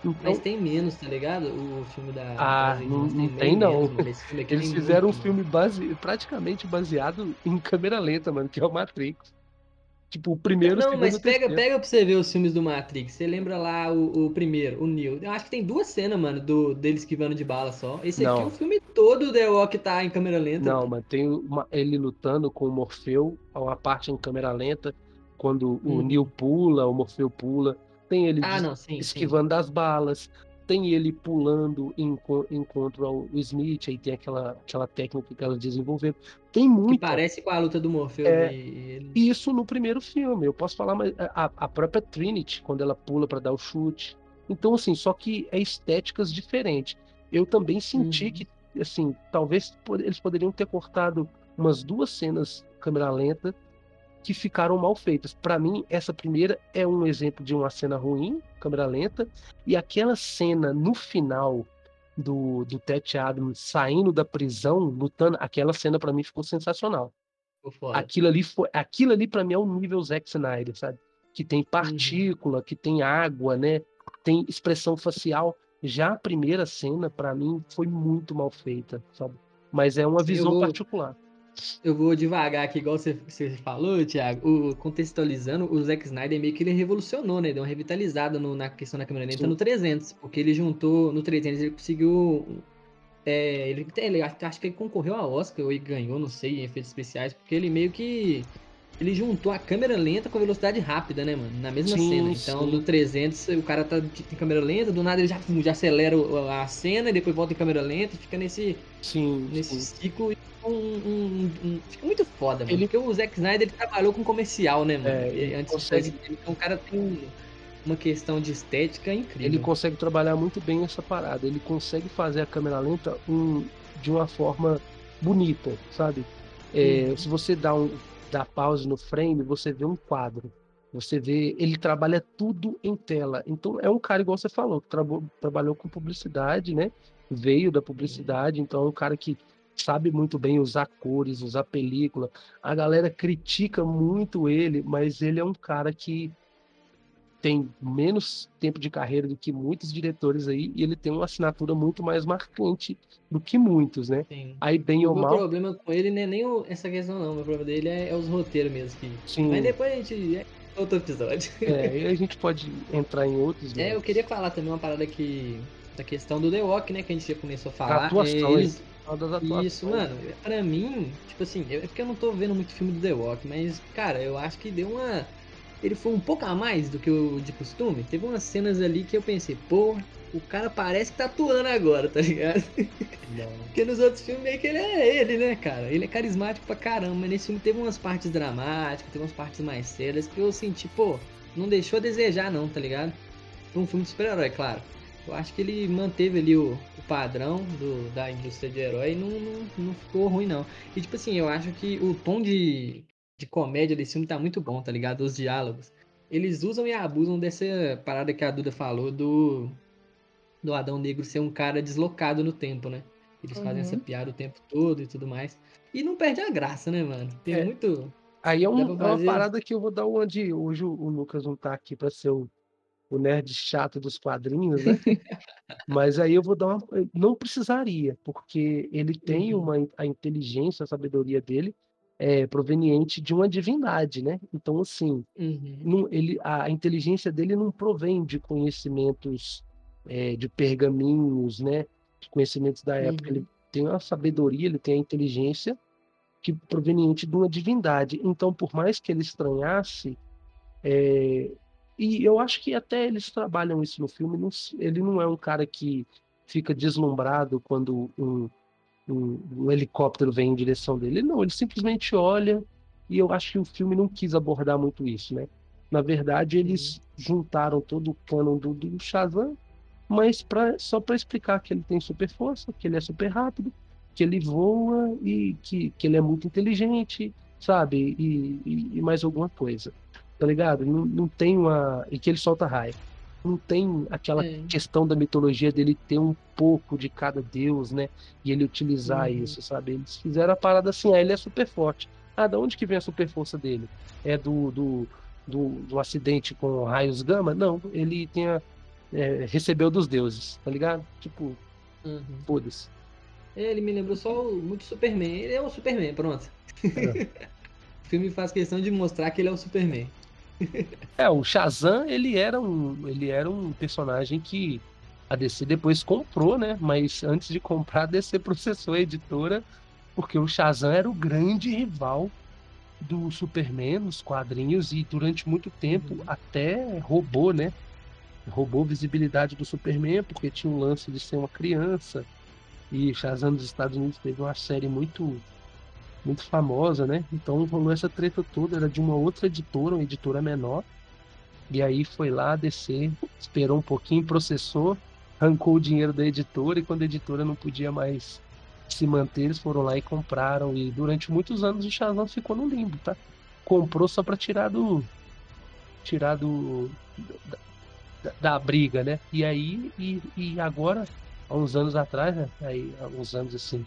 Então... Mas tem menos, tá ligado? O filme da. Ah, não, não tem, não. Eles fizeram um filme base... praticamente baseado em câmera lenta, mano, que é o Matrix. Tipo, o primeiro, Não, mas pega, pega pra você ver os filmes do Matrix. Você lembra lá o, o primeiro, o Neo. Eu acho que tem duas cenas, mano, do, deles que vão de bala só. Esse não. aqui, o filme todo o The Rock tá em câmera lenta. Não, mas tem uma, ele lutando com o Morfeu, uma parte em câmera lenta, quando hum. o Neo pula, o Morfeu pula. Tem ele ah, não, sim, esquivando sim. das balas tem ele pulando em encontro ao Smith, aí tem aquela, aquela técnica que ela desenvolveu. Tem muito. Que parece com a luta do Morpheus. É, Isso no primeiro filme. Eu posso falar, mas a, a própria Trinity, quando ela pula para dar o chute. Então, assim, só que é estéticas diferentes. Eu também senti uhum. que, assim, talvez eles poderiam ter cortado umas duas cenas câmera lenta que ficaram mal feitas. Para mim, essa primeira é um exemplo de uma cena ruim, câmera lenta, e aquela cena no final do, do Ted Adams saindo da prisão, lutando, aquela cena para mim ficou sensacional. Aquilo ali foi, aquilo ali para mim é o nível Zack Snyder, sabe? Que tem uhum. partícula, uhum. que tem água, né? Tem expressão facial. Já a primeira cena para mim foi muito mal feita, sabe? Mas é uma visão Eu... particular. Eu vou devagar aqui, igual você, você falou, Thiago. O, contextualizando, o Zack Snyder meio que ele revolucionou, né? Deu uma revitalizada no, na questão da câmera lenta no 300. Porque ele juntou, no 300 ele conseguiu... É, ele, ele, acho que ele concorreu a Oscar ou ele ganhou, não sei, em efeitos especiais. Porque ele meio que... Ele juntou a câmera lenta com a velocidade rápida, né, mano? Na mesma sim, cena. Então, sim. no 300, o cara tá em câmera lenta, do nada ele já, já acelera a cena e depois volta em câmera lenta, fica nesse, sim, nesse ciclo um, um, um, Fica muito foda, mano. Ele... Porque o Zack Snyder ele trabalhou com comercial, né, mano? É, ele Antes consegue... de então o cara tem uma questão de estética incrível. Ele consegue trabalhar muito bem essa parada. Ele consegue fazer a câmera lenta um, de uma forma bonita, sabe? É, hum. Se você dá, um, dá pause no frame, você vê um quadro. Você vê, ele trabalha tudo em tela. Então é um cara igual você falou, que tra trabalhou com publicidade, né? Veio da publicidade, então é um cara que sabe muito bem usar cores, usar película. A galera critica muito ele, mas ele é um cara que tem menos tempo de carreira do que muitos diretores aí e ele tem uma assinatura muito mais marcante do que muitos, né? Sim. Aí bem o ou mal. O problema com ele não é nem essa questão não, o problema dele é, é, os roteiros mesmo que. Sim. Mas depois a gente é outro episódio. É, e a gente pode entrar em outros. É, eu queria falar também uma parada que da questão do The Walk, né, que a gente já começou a falar. A atuação, eles, isso, mano, pra mim, tipo assim, é porque eu não tô vendo muito filme do The Walk, mas, cara, eu acho que deu uma. Ele foi um pouco a mais do que o de costume. Teve umas cenas ali que eu pensei, pô, o cara parece que tá atuando agora, tá ligado? Porque nos outros filmes meio que ele é ele, né, cara? Ele é carismático pra caramba, mas nesse filme teve umas partes dramáticas, teve umas partes mais sérias que eu senti, pô, não deixou a desejar não, tá ligado? Pra um filme de super-herói, claro. Eu acho que ele manteve ali o, o padrão do, da indústria de herói e não, não, não ficou ruim, não. E tipo assim, eu acho que o tom de, de comédia desse filme tá muito bom, tá ligado? Os diálogos. Eles usam e abusam dessa parada que a Duda falou do, do Adão Negro ser um cara deslocado no tempo, né? Eles uhum. fazem essa uhum. piada o tempo todo e tudo mais. E não perde a graça, né, mano? Tem é. muito. Aí é, um, é, uma parada que eu vou dar onde hoje o Lucas não tá aqui pra ser o, o nerd chato dos quadrinhos, né? Mas aí eu vou dar uma. Não precisaria, porque ele tem uhum. uma, a inteligência, a sabedoria dele é, proveniente de uma divindade, né? Então, assim, uhum. não, ele, a inteligência dele não provém de conhecimentos é, de pergaminhos, né? De conhecimentos da época. Uhum. Ele tem a sabedoria, ele tem a inteligência que proveniente de uma divindade. Então, por mais que ele estranhasse, é, e eu acho que até eles trabalham isso no filme, não, ele não é um cara que fica deslumbrado quando um um, um helicóptero vem em direção dele. Não, ele simplesmente olha e eu acho que o filme não quis abordar muito isso, né? Na verdade, eles juntaram todo o canon do, do Shazam, mas pra, só para explicar que ele tem super força, que ele é super rápido, que ele voa e que, que ele é muito inteligente, sabe? E, e, e mais alguma coisa, tá ligado? Não, não tem uma. E que ele solta raio não tem aquela é. questão da mitologia dele ter um pouco de cada deus, né? E ele utilizar uhum. isso, sabe? Eles fizeram a parada assim, ah, ele é super forte. Ah, da onde que vem a super força dele? É do, do, do, do acidente com raios gama? Não, ele tem a, é, recebeu dos deuses, tá ligado? Tipo, uhum. foda-se. É, ele me lembrou só muito Superman. Ele é o Superman, pronto. É. o filme faz questão de mostrar que ele é o Superman. É, o Shazam, ele era um, ele era um personagem que a DC depois comprou, né? Mas antes de comprar, a DC processou a editora, porque o Shazam era o grande rival do Superman nos quadrinhos e durante muito tempo uhum. até roubou, né? Roubou visibilidade do Superman porque tinha um lance de ser uma criança. E Shazam nos Estados Unidos teve uma série muito muito famosa, né? Então rolou essa treta toda, era de uma outra editora, uma editora menor. E aí foi lá, descer, esperou um pouquinho, processou, arrancou o dinheiro da editora e quando a editora não podia mais se manter, eles foram lá e compraram. E durante muitos anos o Shazam ficou no limbo, tá? Comprou só para tirar do. tirar do. Da, da, da, briga, né? E aí, e, e agora, há uns anos atrás, né? Aí, há uns anos assim,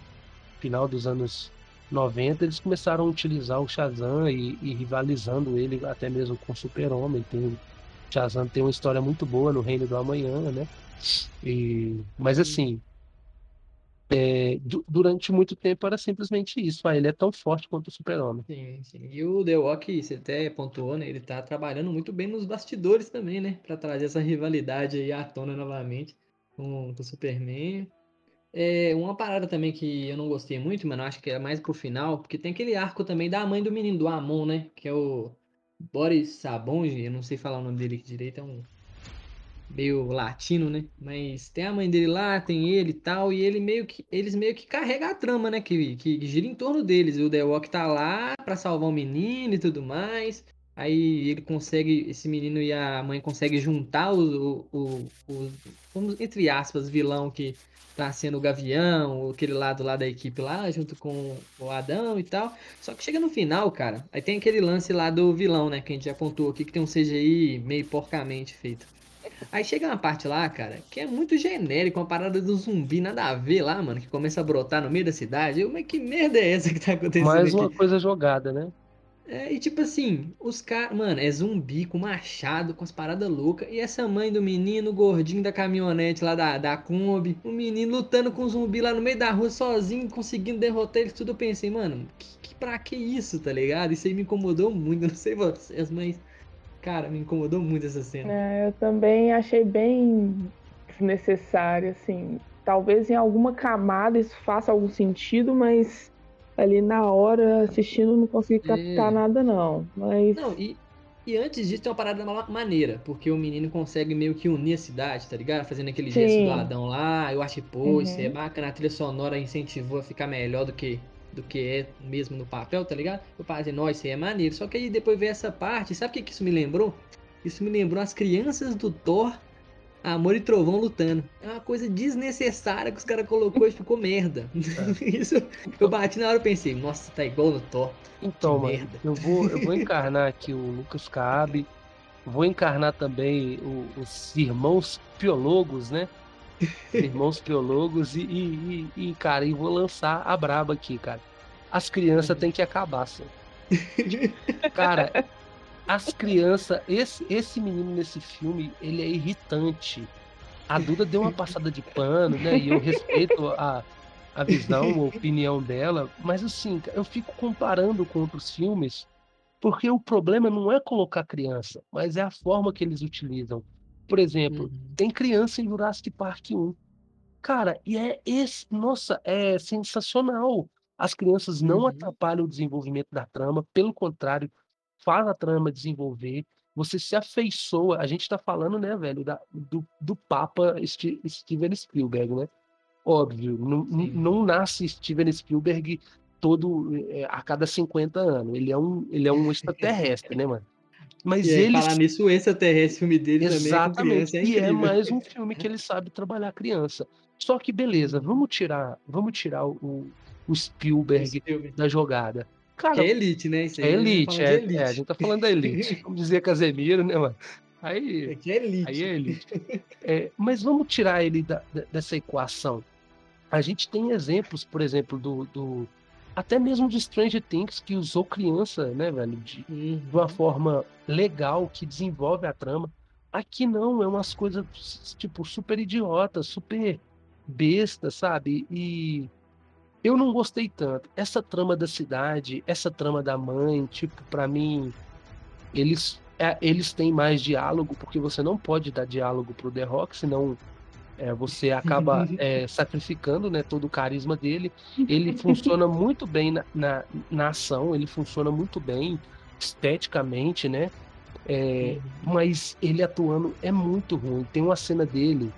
final dos anos 90, eles começaram a utilizar o Shazam e, e rivalizando ele até mesmo com o Super-Homem. Tem, Shazam tem uma história muito boa no Reino do Amanhã, né? E, mas assim, é, durante muito tempo era simplesmente isso. Ah, ele é tão forte quanto o Super-Homem. Sim, sim. E o The Walk, você até pontuou, né? Ele tá trabalhando muito bem nos bastidores também, né? Pra trazer essa rivalidade aí à tona novamente com, com o Superman. É, uma parada também que eu não gostei muito, mano, acho que é mais pro final, porque tem aquele arco também da mãe do menino, do Amon, né? Que é o Boris Sabonge, eu não sei falar o nome dele direito, é um meio latino, né? Mas tem a mãe dele lá, tem ele e tal, e ele meio que, eles meio que carregam a trama, né? Que, que, gira em torno deles. O The Walk tá lá pra salvar o menino e tudo mais. Aí ele consegue, esse menino e a mãe conseguem juntar o, o, o, entre aspas, vilão que tá sendo o Gavião, aquele lado lá da equipe lá, junto com o Adão e tal. Só que chega no final, cara, aí tem aquele lance lá do vilão, né, que a gente já contou aqui, que tem um CGI meio porcamente feito. Aí chega uma parte lá, cara, que é muito genérico, uma parada do zumbi, nada a ver lá, mano, que começa a brotar no meio da cidade. Eu, mas que merda é essa que tá acontecendo Mais aqui? uma coisa jogada, né? É, e tipo assim, os caras. Mano, é zumbi com machado, com as paradas loucas. E essa mãe do menino, gordinho da caminhonete lá da, da Kombi. O menino lutando com zumbi lá no meio da rua sozinho, conseguindo derrotar eles tudo. Eu pensei, mano, que, que, pra que isso, tá ligado? Isso aí me incomodou muito. Não sei vocês, mas. Cara, me incomodou muito essa cena. É, eu também achei bem desnecessário, assim. Talvez em alguma camada isso faça algum sentido, mas ali na hora, assistindo, não consegui captar é. nada, não. Mas. Não, e, E antes disso tem uma parada ma- maneira, porque o menino consegue meio que unir a cidade, tá ligado? Fazendo aquele Sim. gesto do Adão lá. Eu acho que, pô, isso é Uhum. bacana. A trilha sonora incentivou a ficar melhor do que, do que é mesmo no papel, tá ligado? Eu pensei, nossa, isso aí é maneiro. Só que aí depois veio essa parte, sabe o que, que isso me lembrou? Isso me lembrou as crianças do Thor, Amor e Trovão lutando. É uma coisa desnecessária que os caras colocou e ficou merda. isso eu bati na hora e pensei, nossa, tá igual no Thor. Então, Que mano, merda. eu vou, eu vou encarnar aqui o Lucas Cabe, vou encarnar também o- os irmãos piologos, né? Os irmãos piologos e, e, e, cara, e vou lançar a braba aqui, cara. As crianças têm que acabar, sim. Cara, as crianças, esse, esse menino nesse filme, ele é irritante. A Duda deu uma passada de pano, né? E eu respeito a, a visão, a opinião dela, mas assim, eu fico comparando com outros filmes, porque o problema não é colocar criança, mas é a forma que eles utilizam. Por exemplo, Uhum. tem criança em Jurassic Park 1. Cara, e é esse, nossa, é sensacional. As crianças não Uhum. atrapalham o desenvolvimento da trama, pelo contrário, faz a trama desenvolver. Você se afeiçoa. A gente tá falando, né, velho, da- do, do Papa Ste- Steven Spielberg, né? Óbvio, não, não- nasce Steven Spielberg todo é, a cada 50 anos. Ele é um, ele é um extraterrestre, né, mano? Mas E aí, ele falar nisso, o extraterrestre filme dele também é Exatamente. criança, é e é mais um filme que ele sabe trabalhar criança. Só que beleza, vamos tirar, vamos tirar o, o Spielberg filme. da jogada. Que Cara, é elite, né? Isso aí, é a gente tá elite, falando é, de é, a gente tá falando da elite. Como dizia Casemiro, né, mano? Aí, Aqui é elite. aí é elite. É, mas vamos tirar ele da- dessa equação. A gente tem exemplos, por exemplo, do, do até mesmo de Stranger Things que usou criança, né, velho, de, Uhum. de uma forma legal que desenvolve a trama. Aqui não, é umas coisas tipo super idiotas, super besta, sabe? E eu não gostei tanto. Essa trama da cidade, essa trama da mãe, tipo, pra mim, eles é, eles têm mais diálogo porque você não pode dar diálogo pro The Rock, senão é, você acaba é, sacrificando né, todo o carisma dele. Ele funciona muito bem na, na, na ação, ele funciona muito bem esteticamente, né? É, mas ele atuando é muito ruim. Tem uma cena dele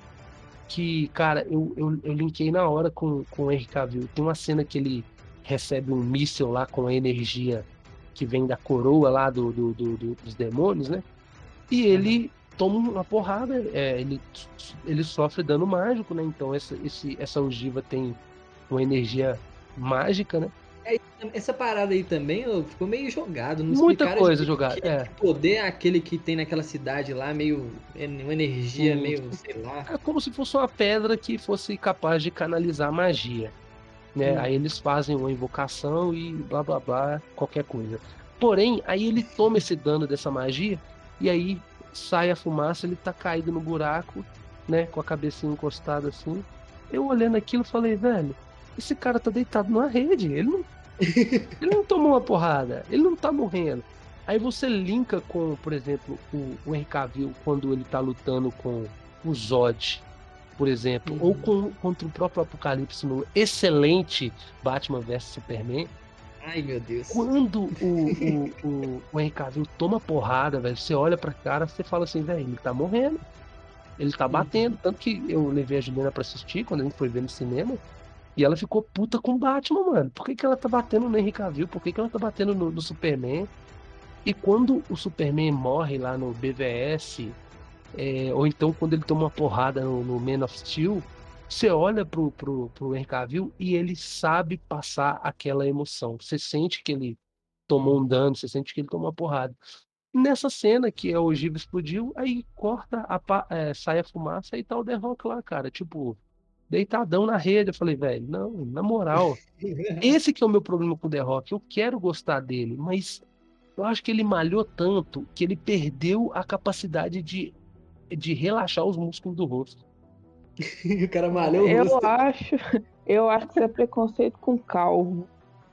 que, cara, eu, eu, eu linkei na hora com, com o Henry Cavill. Tem uma cena que ele recebe um míssil lá com a energia que vem da coroa lá do, do, do- do- dos demônios, né? E ele toma uma porrada, é, ele, ele sofre dano mágico, né? Então essa, esse, essa ogiva tem uma energia mágica, né? Essa parada aí também ó, ficou meio jogado. Não Muita coisa jogada, que é. poder é aquele que tem naquela cidade lá, meio. é uma energia meio, sei lá. É como se fosse uma pedra que fosse capaz de canalizar magia. Né? Hum. Aí eles fazem uma invocação e blá blá blá, qualquer coisa. Porém, aí ele toma esse dano dessa magia e aí sai a fumaça, ele tá caído no buraco, né? Com a cabecinha encostada assim. Eu olhando aquilo falei, velho, esse cara tá deitado numa rede, ele não, ele não tomou uma porrada, ele não tá morrendo. Aí você linka com, por exemplo, o, o Henry Cavill quando ele tá lutando com o Zod, por exemplo, Uhum. ou com, contra o próprio Apocalipse no excelente Batman vs Superman. Ai, meu Deus. Quando o, o, o, o Henry Cavill toma porrada, velho, você olha pra cara, você fala assim, velho, ele tá morrendo. Ele tá batendo. Tanto que eu levei a Juliana pra assistir quando a gente foi ver no cinema. E ela ficou puta com o Batman, mano. Por que, que ela tá batendo no Henry Cavill? Por que, que ela tá batendo no, no Superman? E quando o Superman morre lá no BVS, é, ou então quando ele toma uma porrada no, no Man of Steel, você olha pro, pro, pro Henry Cavill e ele sabe passar aquela emoção. Você sente que ele tomou um dano, você sente que ele tomou uma porrada. Nessa cena que a ogiva explodiu, aí corta, a, é, sai a fumaça e tá o The Rock lá, cara. Tipo, deitadão na rede. Eu falei, velho, não, na moral. Esse que é o meu problema com o The Rock. Eu quero gostar dele, mas eu acho que ele malhou tanto que ele perdeu a capacidade de, de relaxar os músculos do rosto. o cara malhou o Eu rosto. acho, eu acho que isso é preconceito com calvo.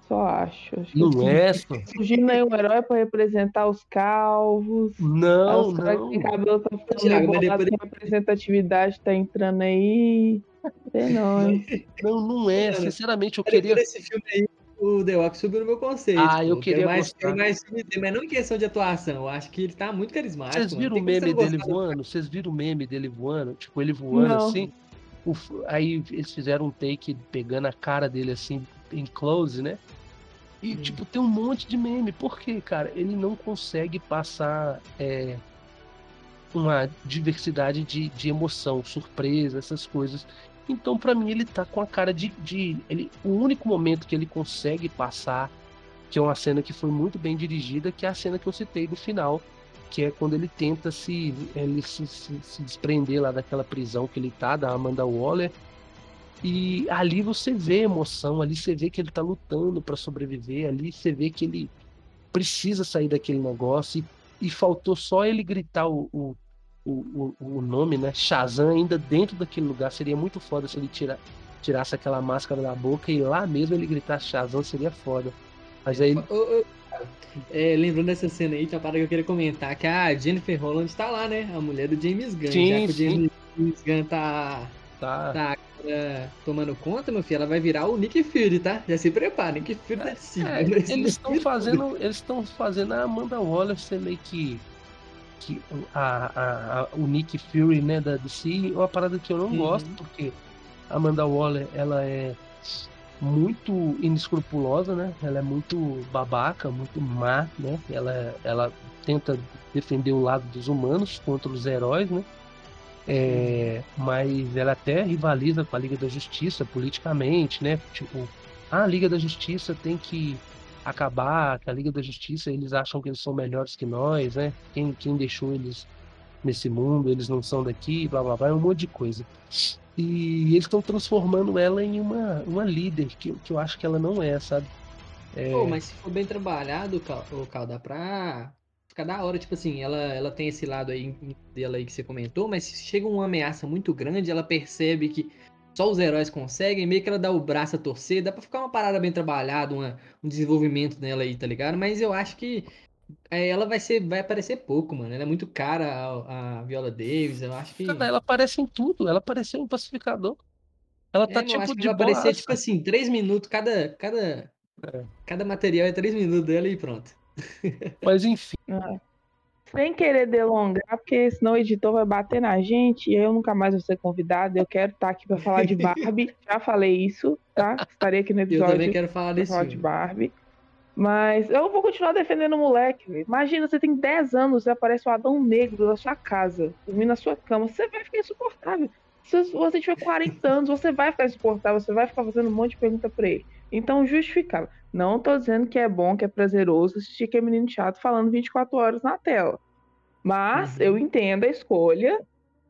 Só acho. acho que Não é, só? Surgindo aí um herói pra representar os calvos. Não, os caras não. que cabelo tá ficando bolado, depois- que representatividade tá entrando aí. Sei não? Não, não é. Mano, Sinceramente, eu queria. desse filme aí, o The Rock subiu no meu conceito. Ah, eu pô. queria mais, gostar. mais mas não em questão de atuação. Eu acho que ele tá muito carismático. Vocês viram o meme dele voando? Vocês viram o meme dele voando? Tipo, ele voando Não. assim. o aí eles fizeram um take pegando a cara dele assim, em close, né? E, Hum. tipo, tem um monte de meme. Por quê, cara? Ele não consegue passar é, uma diversidade de, de emoção, surpresa, essas coisas. Então, pra mim, ele tá com a cara de. de ele, o único momento que ele consegue passar, que é uma cena que foi muito bem dirigida, que é a cena que eu citei no final, que é quando ele tenta se, ele se, se, se desprender lá daquela prisão que ele tá, da Amanda Waller. E ali você vê emoção, ali você vê que ele tá lutando pra sobreviver, ali você vê que ele precisa sair daquele negócio e, e faltou só ele gritar o, o, o, o o nome, né? Shazam ainda dentro daquele lugar. Seria muito foda se ele tira, tirasse aquela máscara da boca e lá mesmo ele gritasse Shazam, seria foda. Mas aí ô, cara, é, lembrando dessa cena aí, tinha uma parada que eu queria comentar, que a Jennifer Holland tá lá, né? A mulher do James Gunn. Sim, já que o sim. James Gunn tá, tá. tá agora tomando conta, meu filho, ela vai virar o Nick Fury, tá? Já se prepara, Nick Fury tá de cima. É, eles estão fazendo, eles estão fazendo a Amanda Waller ser meio que que a, a- a- o Nick Fury, né, da DC, é uma parada que eu não Uhum. gosto porque a Amanda Waller, ela é muito inescrupulosa, né? Ela é muito babaca, muito má, né? Ela ela tenta defender o lado dos humanos contra os heróis, né? É, mas ela até rivaliza com a Liga da Justiça politicamente, né? Tipo, ah, a Liga da Justiça tem que acabar, que a Liga da Justiça eles acham que eles são melhores que nós, né? Quem, quem deixou eles nesse mundo, eles não são daqui, blá blá blá, é um monte de coisa. E eles estão transformando ela em uma, uma líder, que, que eu acho que ela não é, sabe? É, Pô, mas se for bem trabalhado, ô, Cal, dá pra ficar da hora. Tipo assim, ela, ela tem esse lado aí dela aí que você comentou, mas se chega uma ameaça muito grande, ela percebe que só os heróis conseguem, meio que ela dá o braço a torcer, dá pra ficar uma parada bem trabalhada, uma- um desenvolvimento nela aí, tá ligado? Mas eu acho que é, ela vai ser, vai aparecer pouco, mano. Ela é muito cara, a, a Viola Davis, eu acho que. cara, ela aparece em tudo, ela apareceu em Pacificador. Ela É, tá mas eu acho tipo que de vai aparecer, tipo assim, três minutos, cada, cada, É. cada material é três minutos dela e pronto. Mas enfim, Ah. Sem querer delongar, porque senão o editor vai bater na gente e eu nunca mais vou ser convidado. Eu quero estar aqui pra falar de Barbie. Já falei isso, tá? Estarei aqui no Eu também episódio quero falar desse falar de. Barbie. Mas eu vou continuar defendendo o moleque. Imagina, você tem 10 anos e aparece o Adão Negro na sua casa, dormindo na sua cama. Você vai ficar insuportável. Se você tiver 40 anos, você vai ficar insuportável. Você vai ficar fazendo um monte de pergunta pra ele. Então, justificável. Não tô dizendo que é bom, que é prazeroso assistir aquele menino chato falando 24 horas na tela. Mas Uhum. eu entendo a escolha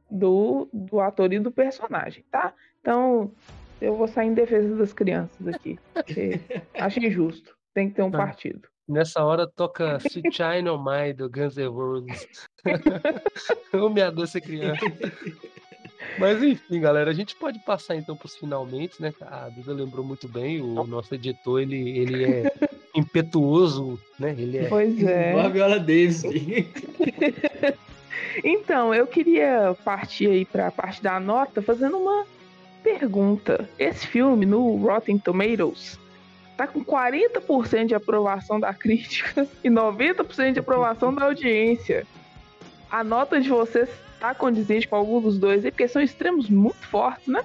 do, do ator e do personagem, tá? Então, eu vou sair em defesa das crianças aqui. acho injusto. Tem que ter um Tá. partido. nessa hora toca Sweet China On My do Guns N' Roses. Ô, minha doce criança. Mas enfim, galera, a gente pode passar então pros finalmente, né? A Duda lembrou muito bem, o nosso editor, ele, ele é impetuoso, né? Ele é Pois é. Igual a Viola Davis. Então, eu queria partir aí para a parte da nota fazendo uma pergunta. Esse filme no Rotten Tomatoes tá com 40% de aprovação da crítica e 90% de aprovação da audiência. A nota de vocês tá condizente com algum dos dois aí, porque são extremos muito fortes, né?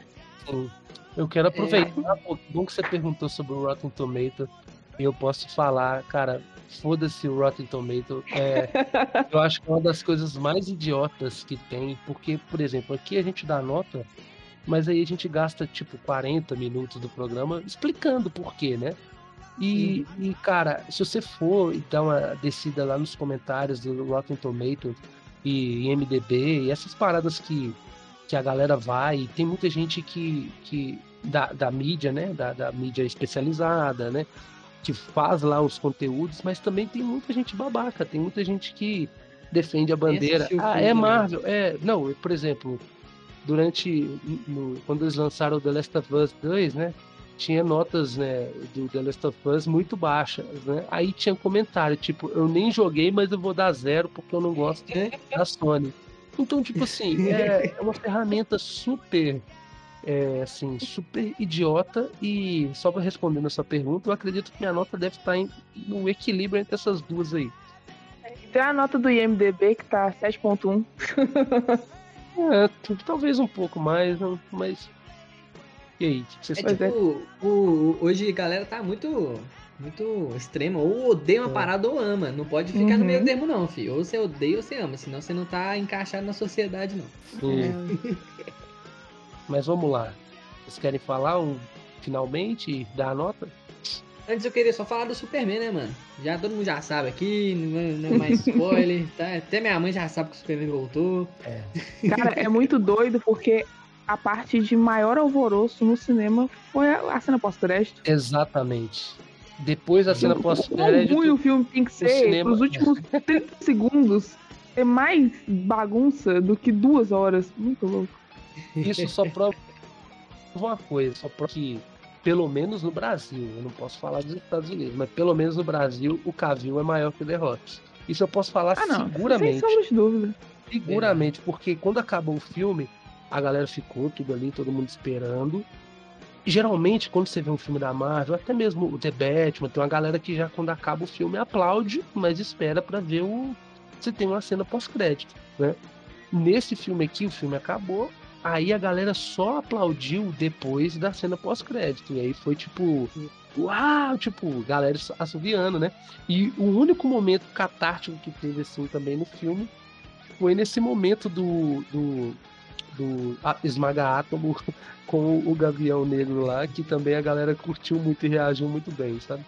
assim. Eu quero aproveitar, pô, que bom que você perguntou sobre o Rotten Tomato. E eu posso falar, cara, foda-se o Rotten Tomato. É, eu acho que é uma das coisas mais idiotas que tem, porque, por exemplo, aqui a gente dá nota, mas aí a gente gasta tipo 40 minutos do programa explicando por quê, né? E, e, cara, se você for e dar uma descida lá nos comentários do Rotten Tomato e IMDB e essas paradas que, que a galera vai, tem muita gente que, que da, da mídia, né? Da, da mídia especializada, né? Que faz lá os conteúdos, mas também tem muita gente babaca, tem muita gente que defende a bandeira. Ah, filme é também. Marvel, é. Não, por exemplo, durante. no- quando eles lançaram o The Last of Us 2, né? Tinha notas, né, do The Last of Us muito baixas, né? Aí tinha comentário, tipo, eu nem joguei, mas eu vou dar zero porque eu não gosto É. da Sony. Então, tipo assim, é, é uma ferramenta super é, assim, super idiota. E só para responder a sua pergunta, eu acredito que minha nota deve estar em, no equilíbrio entre essas duas aí. Tem a nota do IMDB que tá 7.1. é, talvez um pouco mais, mas. E aí, o que vocês é, tipo, o, hoje a galera tá muito muito extrema. Ou odeia uma é. parada ou ama. Não pode ficar uhum. no meio termo, não, filho. Ou você odeia ou você ama. Senão você não tá encaixado na sociedade, não. É. Mas vamos lá. Vocês querem falar um, finalmente dar a nota? Antes eu queria só falar do Superman, né, mano? Já todo mundo já sabe aqui, não é mais spoiler, tá? Até minha mãe já sabe que o Superman voltou. É. Cara, é muito doido porque a parte de maior alvoroço no cinema foi a cena pós-crédito. Exatamente. Depois da cena pós-crédito. ruim o filme tem que ser, cinema... os últimos 30 segundos, é mais bagunça do que duas horas. Muito louco. Isso só prova uma coisa, só prova que, pelo menos no Brasil, eu não posso falar dos Estados Unidos, mas pelo menos no Brasil, o Cavill é maior que o The Rock. Isso eu posso falar ah, não, seguramente. Sem de dúvida. Seguramente, porque quando acabou o filme, a galera ficou tudo ali, todo mundo esperando geralmente, quando você vê um filme da Marvel, até mesmo o The Batman, tem uma galera que já, quando acaba o filme, aplaude, mas espera para ver o. Se tem uma cena pós-crédito, né? Nesse filme aqui, o filme acabou, aí a galera só aplaudiu depois da cena pós-crédito. E aí foi tipo. Uau! Tipo, galera assoviando, né? E o único momento catártico que teve, assim, também no filme foi nesse momento do, do do Esmaga Átomo com o Gavião Negro lá, que também a galera curtiu muito e reagiu muito bem, sabe?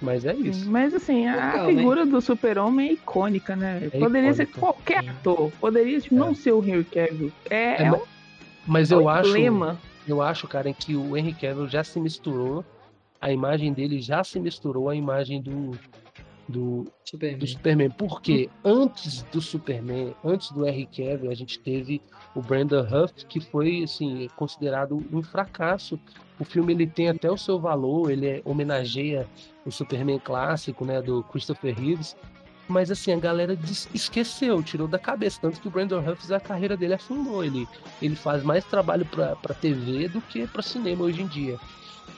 Mas é isso. Mas assim, a Legal, figura né? do super-homem é icônica, né? É poderia icônica. ser qualquer ator, poderia tipo, é. não ser o Henry Cavill. É, é, é mas eu acho, eu acho, cara, que o Henry Cavill já se misturou, a imagem dele já se misturou à imagem do do Superman. do Superman. Porque antes do Superman, antes do Henry Cavill, a gente teve o Brandon Huff, que foi assim considerado um fracasso. O filme ele tem até o seu valor, ele é, homenageia o Superman clássico, né, do Christopher Reeves. Mas assim, a galera esqueceu, tirou da cabeça. Tanto que o Brandon Huff, a carreira dele afundou. Ele, ele faz mais trabalho para TV do que para cinema hoje em dia.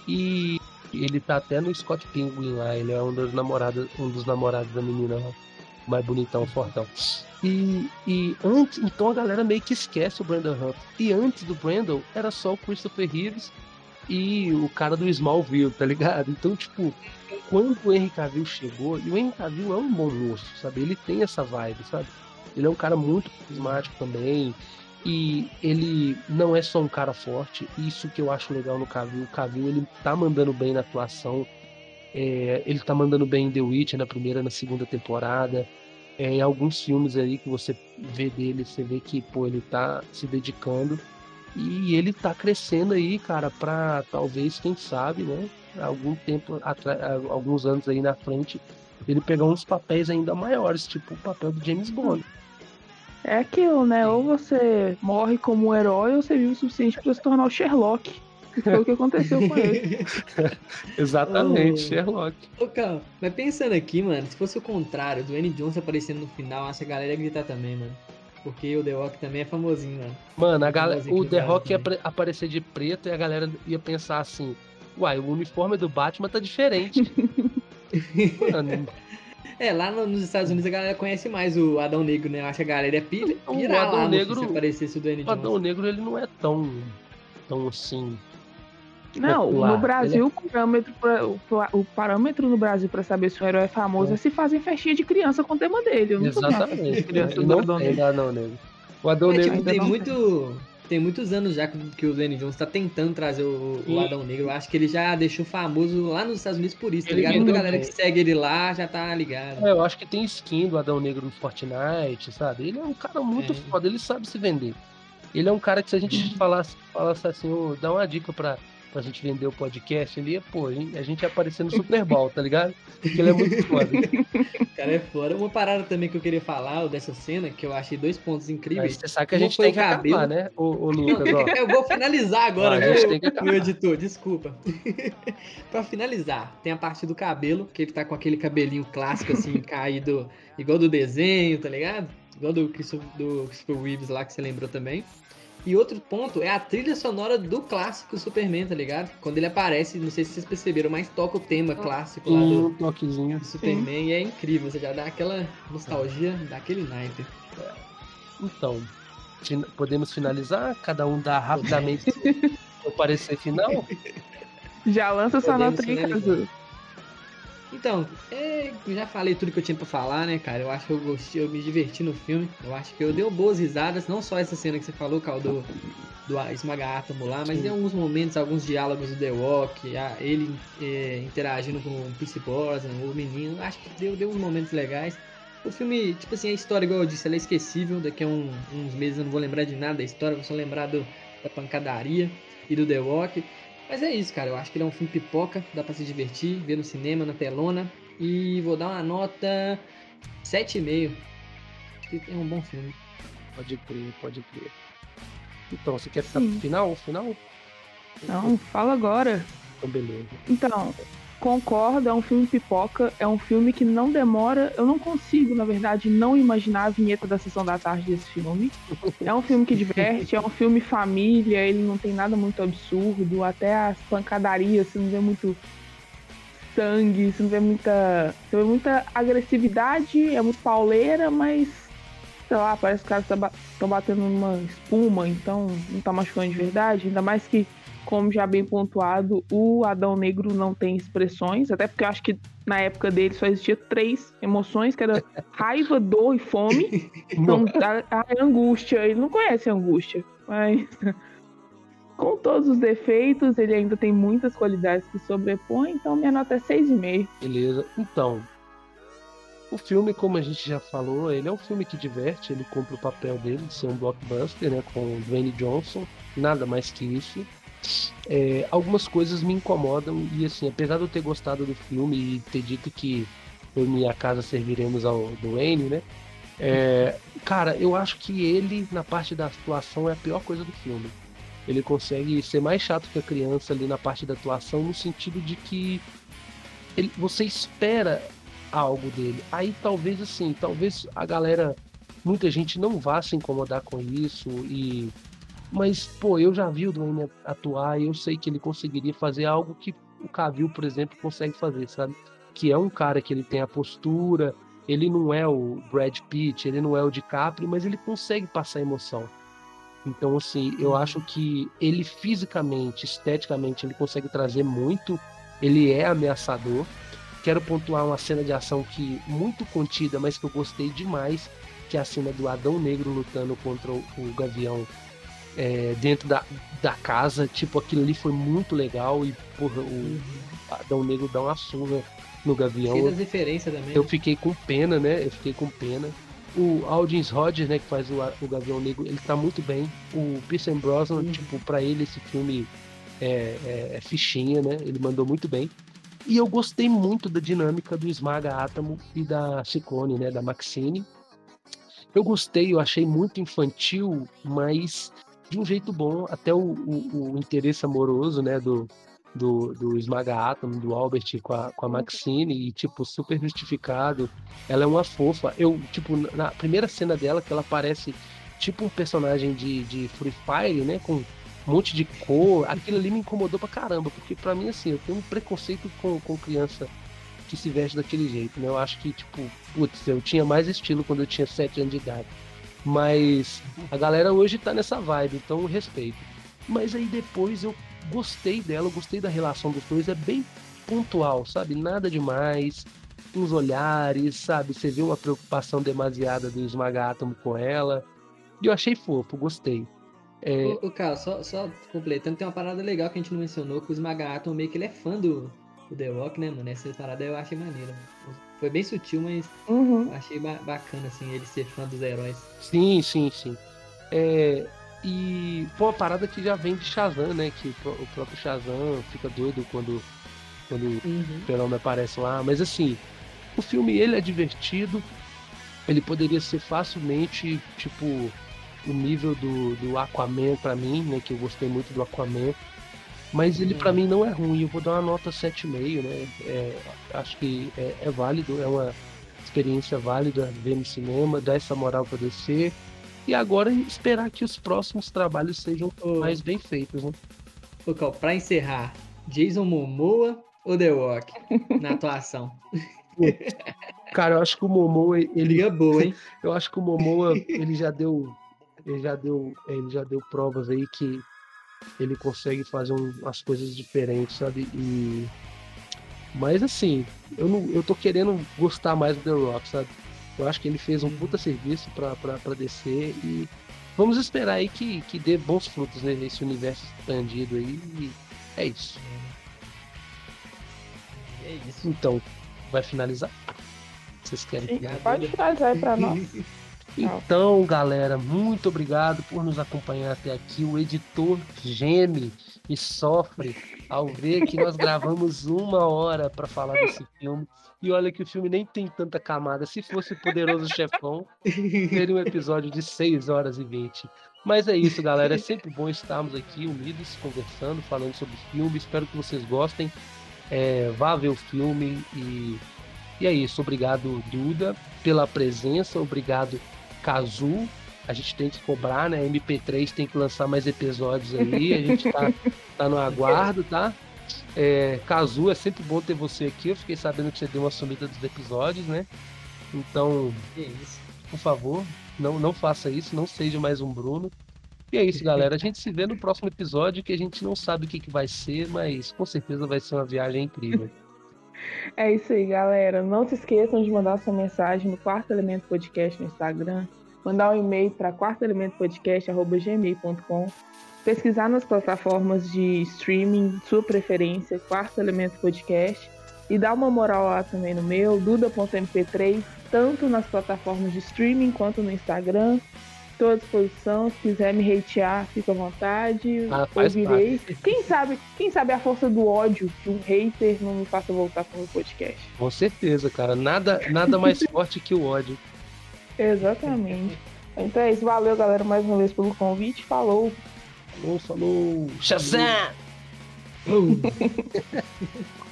E ele tá até no Scott Pilgrim lá, ele é um dos namorados, um dos namorados da menina lá, mais bonitão, fortão. E, e antes, então a galera meio que esquece o Brandon Hunt. E antes do Brandon era só o Christopher Reeves e o cara do Smallville, tá ligado? Então, tipo, quando o Henry Cavill chegou, e o Henry Cavill é um bom moço, sabe? Ele tem essa vibe, sabe? Ele é um cara muito carismático também. E ele não é só um cara forte, isso que eu acho legal no Cavill. O Cavill ele tá mandando bem na atuação, é, ele tá mandando bem em The Witch na primeira na segunda temporada. É, em alguns filmes aí que você vê dele, você vê que pô, ele tá se dedicando. E ele tá crescendo aí, cara, pra talvez, quem sabe, né? Algum tempo alguns anos aí na frente, ele pegar uns papéis ainda maiores, tipo o papel do James Bond. É aquilo, né? Ou você morre como um herói ou você vive o suficiente para se tornar o Sherlock. Que foi o que aconteceu com ele. Exatamente, oh. Sherlock. Ô, Cal, mas pensando aqui, mano, se fosse o contrário, do N. Jones aparecendo no final, acho que a galera ia gritar também, mano. Porque o The Rock também é famosinho, mano. Mano, a galera, o The Rock ia aparecer de preto e a galera ia pensar assim: uai, o uniforme do Batman tá diferente. mano, é, lá nos Estados Unidos a galera conhece mais o Adão Negro, né? Eu acho que a galera é pira, pira o Adão lá Negro, se aparecesse o Danny Jones. O Adão Negro, ele não é tão, tão assim... Não, popular. no Brasil, é... o, parâmetro pra, o, o, parâmetro no Brasil para saber se o herói é famoso é. é se fazem festinha de criança com o tema dele. Eu não Exatamente. Criança não tem Adão Negro. O Adão é, Negro tipo, tem muito tem muitos anos já que o Danny Jones tá tentando trazer o, o Adão Negro. Eu acho que ele já deixou famoso lá nos Estados Unidos por isso, tá ligado? Toda a galera que segue ele lá já tá ligado. É, eu acho que tem skin do Adão Negro no Fortnite, sabe? Ele é um cara muito é. foda, ele sabe se vender. Ele é um cara que se a gente falasse, falasse assim, oh, dá uma dica pra, pra gente vender o podcast, ia, pô, a gente ia aparecer no Super Bowl, tá ligado? Porque ele é muito foda. cara é fora. Uma parada também que eu queria falar dessa cena, que eu achei dois pontos incríveis. Mas você sabe que a gente tem que cabelo. acabar, né, o, o Lucas? Ó. eu vou finalizar agora, ah, meu, meu editor, desculpa. pra finalizar, tem a parte do cabelo, que ele tá com aquele cabelinho clássico, assim, caído, igual do desenho, tá ligado? Igual do, do Christopher Reeves lá, que você lembrou também. E outro ponto é a trilha sonora do clássico Superman, tá ligado? Quando ele aparece, não sei se vocês perceberam, mas toca o tema clássico lá do, Um toquezinho. do Superman e é incrível. Você já dá aquela nostalgia daquele naipe. Então, fin- podemos finalizar? Cada um dá rapidamente o parecer final? Já lança sua nota aí, finalizar. Cazu. Então, é, já falei tudo que eu tinha pra falar, né, cara? Eu acho que eu gostei, eu me diverti no filme. Eu acho que eu dei boas risadas, não só essa cena que você falou, Cal, do, do Esmaga Átomo lá, mas tem alguns momentos, alguns diálogos do The Walk, a- ele é, interagindo com o Pierce Brosnan, o menino. Acho que deu, deu uns momentos legais. O filme, tipo assim, a história, igual eu disse, ela é esquecível. Daqui a um- uns meses eu não vou lembrar de nada da história, vou só lembrar do, da pancadaria e do The Walk. Mas é isso, cara. Eu acho que ele é um filme pipoca, dá pra se divertir, ver no cinema, na telona. E vou dar uma nota 7,5. Acho que é um bom filme. Pode crer, pode crer. Então, você quer ficar Sim. pro final? Final? Não, fala agora. Então, beleza. Então, concordo, é um filme pipoca, é um filme que não demora. Eu não consigo, na verdade, não imaginar a vinheta da sessão da tarde desse filme. É um filme que diverte, é um filme família, ele não tem nada muito absurdo, até as pancadarias, você não vê muito sangue, você não vê muita. Você vê muita agressividade, é muito pauleira, mas. Sei lá, parece que os caras estão batendo numa espuma, então não tá machucando de verdade. Ainda mais que como já bem pontuado, o Adão Negro não tem expressões, até porque eu acho que na época dele só existia três emoções, que era raiva, dor e fome. Então, a, a angústia, ele não conhece a angústia, mas com todos os defeitos, ele ainda tem muitas qualidades que sobrepõem, então minha nota é 6,5. Beleza. Então, o filme, como a gente já falou, ele é um filme que diverte, ele cumpre o papel dele de ser um blockbuster, né, com o Dwayne Johnson, nada mais que isso. É, algumas coisas me incomodam e assim, apesar de eu ter gostado do filme e ter dito que eu e minha casa serviremos ao Dwayne, né? é, cara, eu acho que ele, na parte da atuação, é a pior coisa do filme. Ele consegue ser mais chato que a criança ali na parte da atuação, no sentido de que ele- você espera algo dele. Aí talvez assim, talvez a galera, muita gente não vá se incomodar com isso e mas pô, eu já vi o Dwayne atuar e eu sei que ele conseguiria fazer algo que o Cavill, por exemplo, consegue fazer, sabe? Que é um cara que ele tem a postura, ele não é o Brad Pitt, ele não é o DiCaprio, mas ele consegue passar emoção. Então, assim, eu acho que ele fisicamente, esteticamente, ele consegue trazer muito. Ele é ameaçador. Quero pontuar uma cena de ação que muito contida, mas que eu gostei demais, que é a cena do Adão Negro lutando contra o, o Gavião é, dentro da, da casa. Tipo, aquilo ali foi muito legal e, porra, o Adão Negro dá uma surra no Gavião. Cheio das referências também. Eu né? fiquei com pena, né? Eu fiquei com pena. O Aldins Rodgers, né, que faz o, o Gavião Negro, ele tá muito bem. O Pierce Brosnan, Uhum. tipo, pra ele esse filme é, é- é fichinha, né? Ele mandou muito bem. E eu gostei muito da dinâmica do Esmaga Átomo e da Ciccone, né, da Maxine. Eu gostei, eu achei muito infantil, mas de um jeito bom. Até o, o- o interesse amoroso, né, do, do, do Esmaga Átomo, do Albert com a, com a Maxine, e, tipo, super justificado. Ela é uma fofa. Eu, tipo, na primeira cena dela, que ela parece tipo um personagem de, de Free Fire, né, com um monte de cor, aquilo ali me incomodou pra caramba, porque pra mim, assim, eu tenho um preconceito com, com criança que se veste daquele jeito, né? Eu acho que, tipo, putz, eu tinha mais estilo quando eu tinha 7 anos de idade. Mas a galera hoje tá nessa vibe, então respeito. Mas aí depois eu gostei dela, eu gostei da relação dos dois, é bem pontual, sabe? Nada demais, uns olhares, sabe? Você vê uma preocupação demasiada do Esmaga Átomo com ela. E eu achei fofo, gostei. É, Ô, ô, Carlos, só, só completando, tem uma parada legal que a gente não mencionou, que o Esmaga Atom meio que ele é fã do, do The Rock, né, mano? Essa parada eu achei maneira. mano. Foi bem sutil, mas Uhum. achei ba- bacana, assim, ele ser fã dos heróis. Sim, sim, sim. É, e foi uma parada que já vem de Shazam, né? Que o pró- o próprio Shazam fica doido quando, quando Uhum. o Fenômeno aparece lá. Mas assim, o filme ele é divertido. Ele poderia ser facilmente, tipo, o nível do, do Aquaman pra mim, né? Que eu gostei muito do Aquaman. Mas ele pra Uhum. mim não é ruim. Eu vou dar uma nota 7,5, né? É, acho que é, é válido, é uma experiência válida ver no cinema, dar essa moral pra descer. E agora esperar que os próximos trabalhos sejam mais bem feitos, né? Ô, Cal, pra encerrar, Jason Momoa ou The Rock na atuação? Cara, eu acho que o Momoa, ele, Liga boa, hein? eu acho que o Momoa, ele já deu, ele já deu, ele já deu provas aí que ele consegue fazer um- umas coisas diferentes, sabe? E mas assim, eu não, eu tô querendo gostar mais do The Rock, sabe? Eu acho que ele fez um puta serviço pra, pra, pra descer e vamos esperar aí que, que dê bons frutos né, nesse universo expandido aí. E é isso. É isso. Então, vai finalizar? Vocês querem Sim, pode finalizar aí pra nós. Então, galera, muito obrigado por nos acompanhar até aqui. O editor geme e sofre ao ver que nós gravamos uma hora para falar desse filme. E olha que o filme nem tem tanta camada. Se fosse o Poderoso Chefão, teria um episódio de 6 horas e 20. Mas é isso, galera. É sempre bom estarmos aqui unidos, conversando, falando sobre filme. Espero que vocês gostem. É, vá ver o filme e, e é isso. Obrigado, Duda, pela presença. Obrigado, Kazu. A gente tem que cobrar, né? MP3 tem que lançar mais episódios aí. A gente tá, tá no aguardo, tá? É, Kazu, é sempre bom ter você aqui. Eu fiquei sabendo que você deu uma sumida dos episódios, né? Então, É isso. por favor, não, não faça isso, não seja mais um Bruno. E é isso, galera. A gente se vê no próximo episódio, que a gente não sabe o que, que vai ser, mas com certeza vai ser uma viagem incrível. É isso aí, galera. Não se esqueçam de mandar sua mensagem no Quarto Elemento Podcast no Instagram, mandar um e-mail para quartoelementopodcast.gmail.com, pesquisar nas plataformas de streaming, sua preferência, Quarto Elemento Podcast, e dar uma moral lá também no meu, duda.mp3, tanto nas plataformas de streaming quanto no Instagram. Estou à disposição, se quiser me hatear, fica à vontade. Ah, faz ouvirei. Quem sabe, quem sabe a força do ódio de um hater não me faça voltar com o meu podcast. Com certeza, cara. Nada, nada mais forte que o ódio. Exatamente. Então é isso. Valeu, galera, mais uma vez pelo convite. Falou! Falou, falou. Shazam!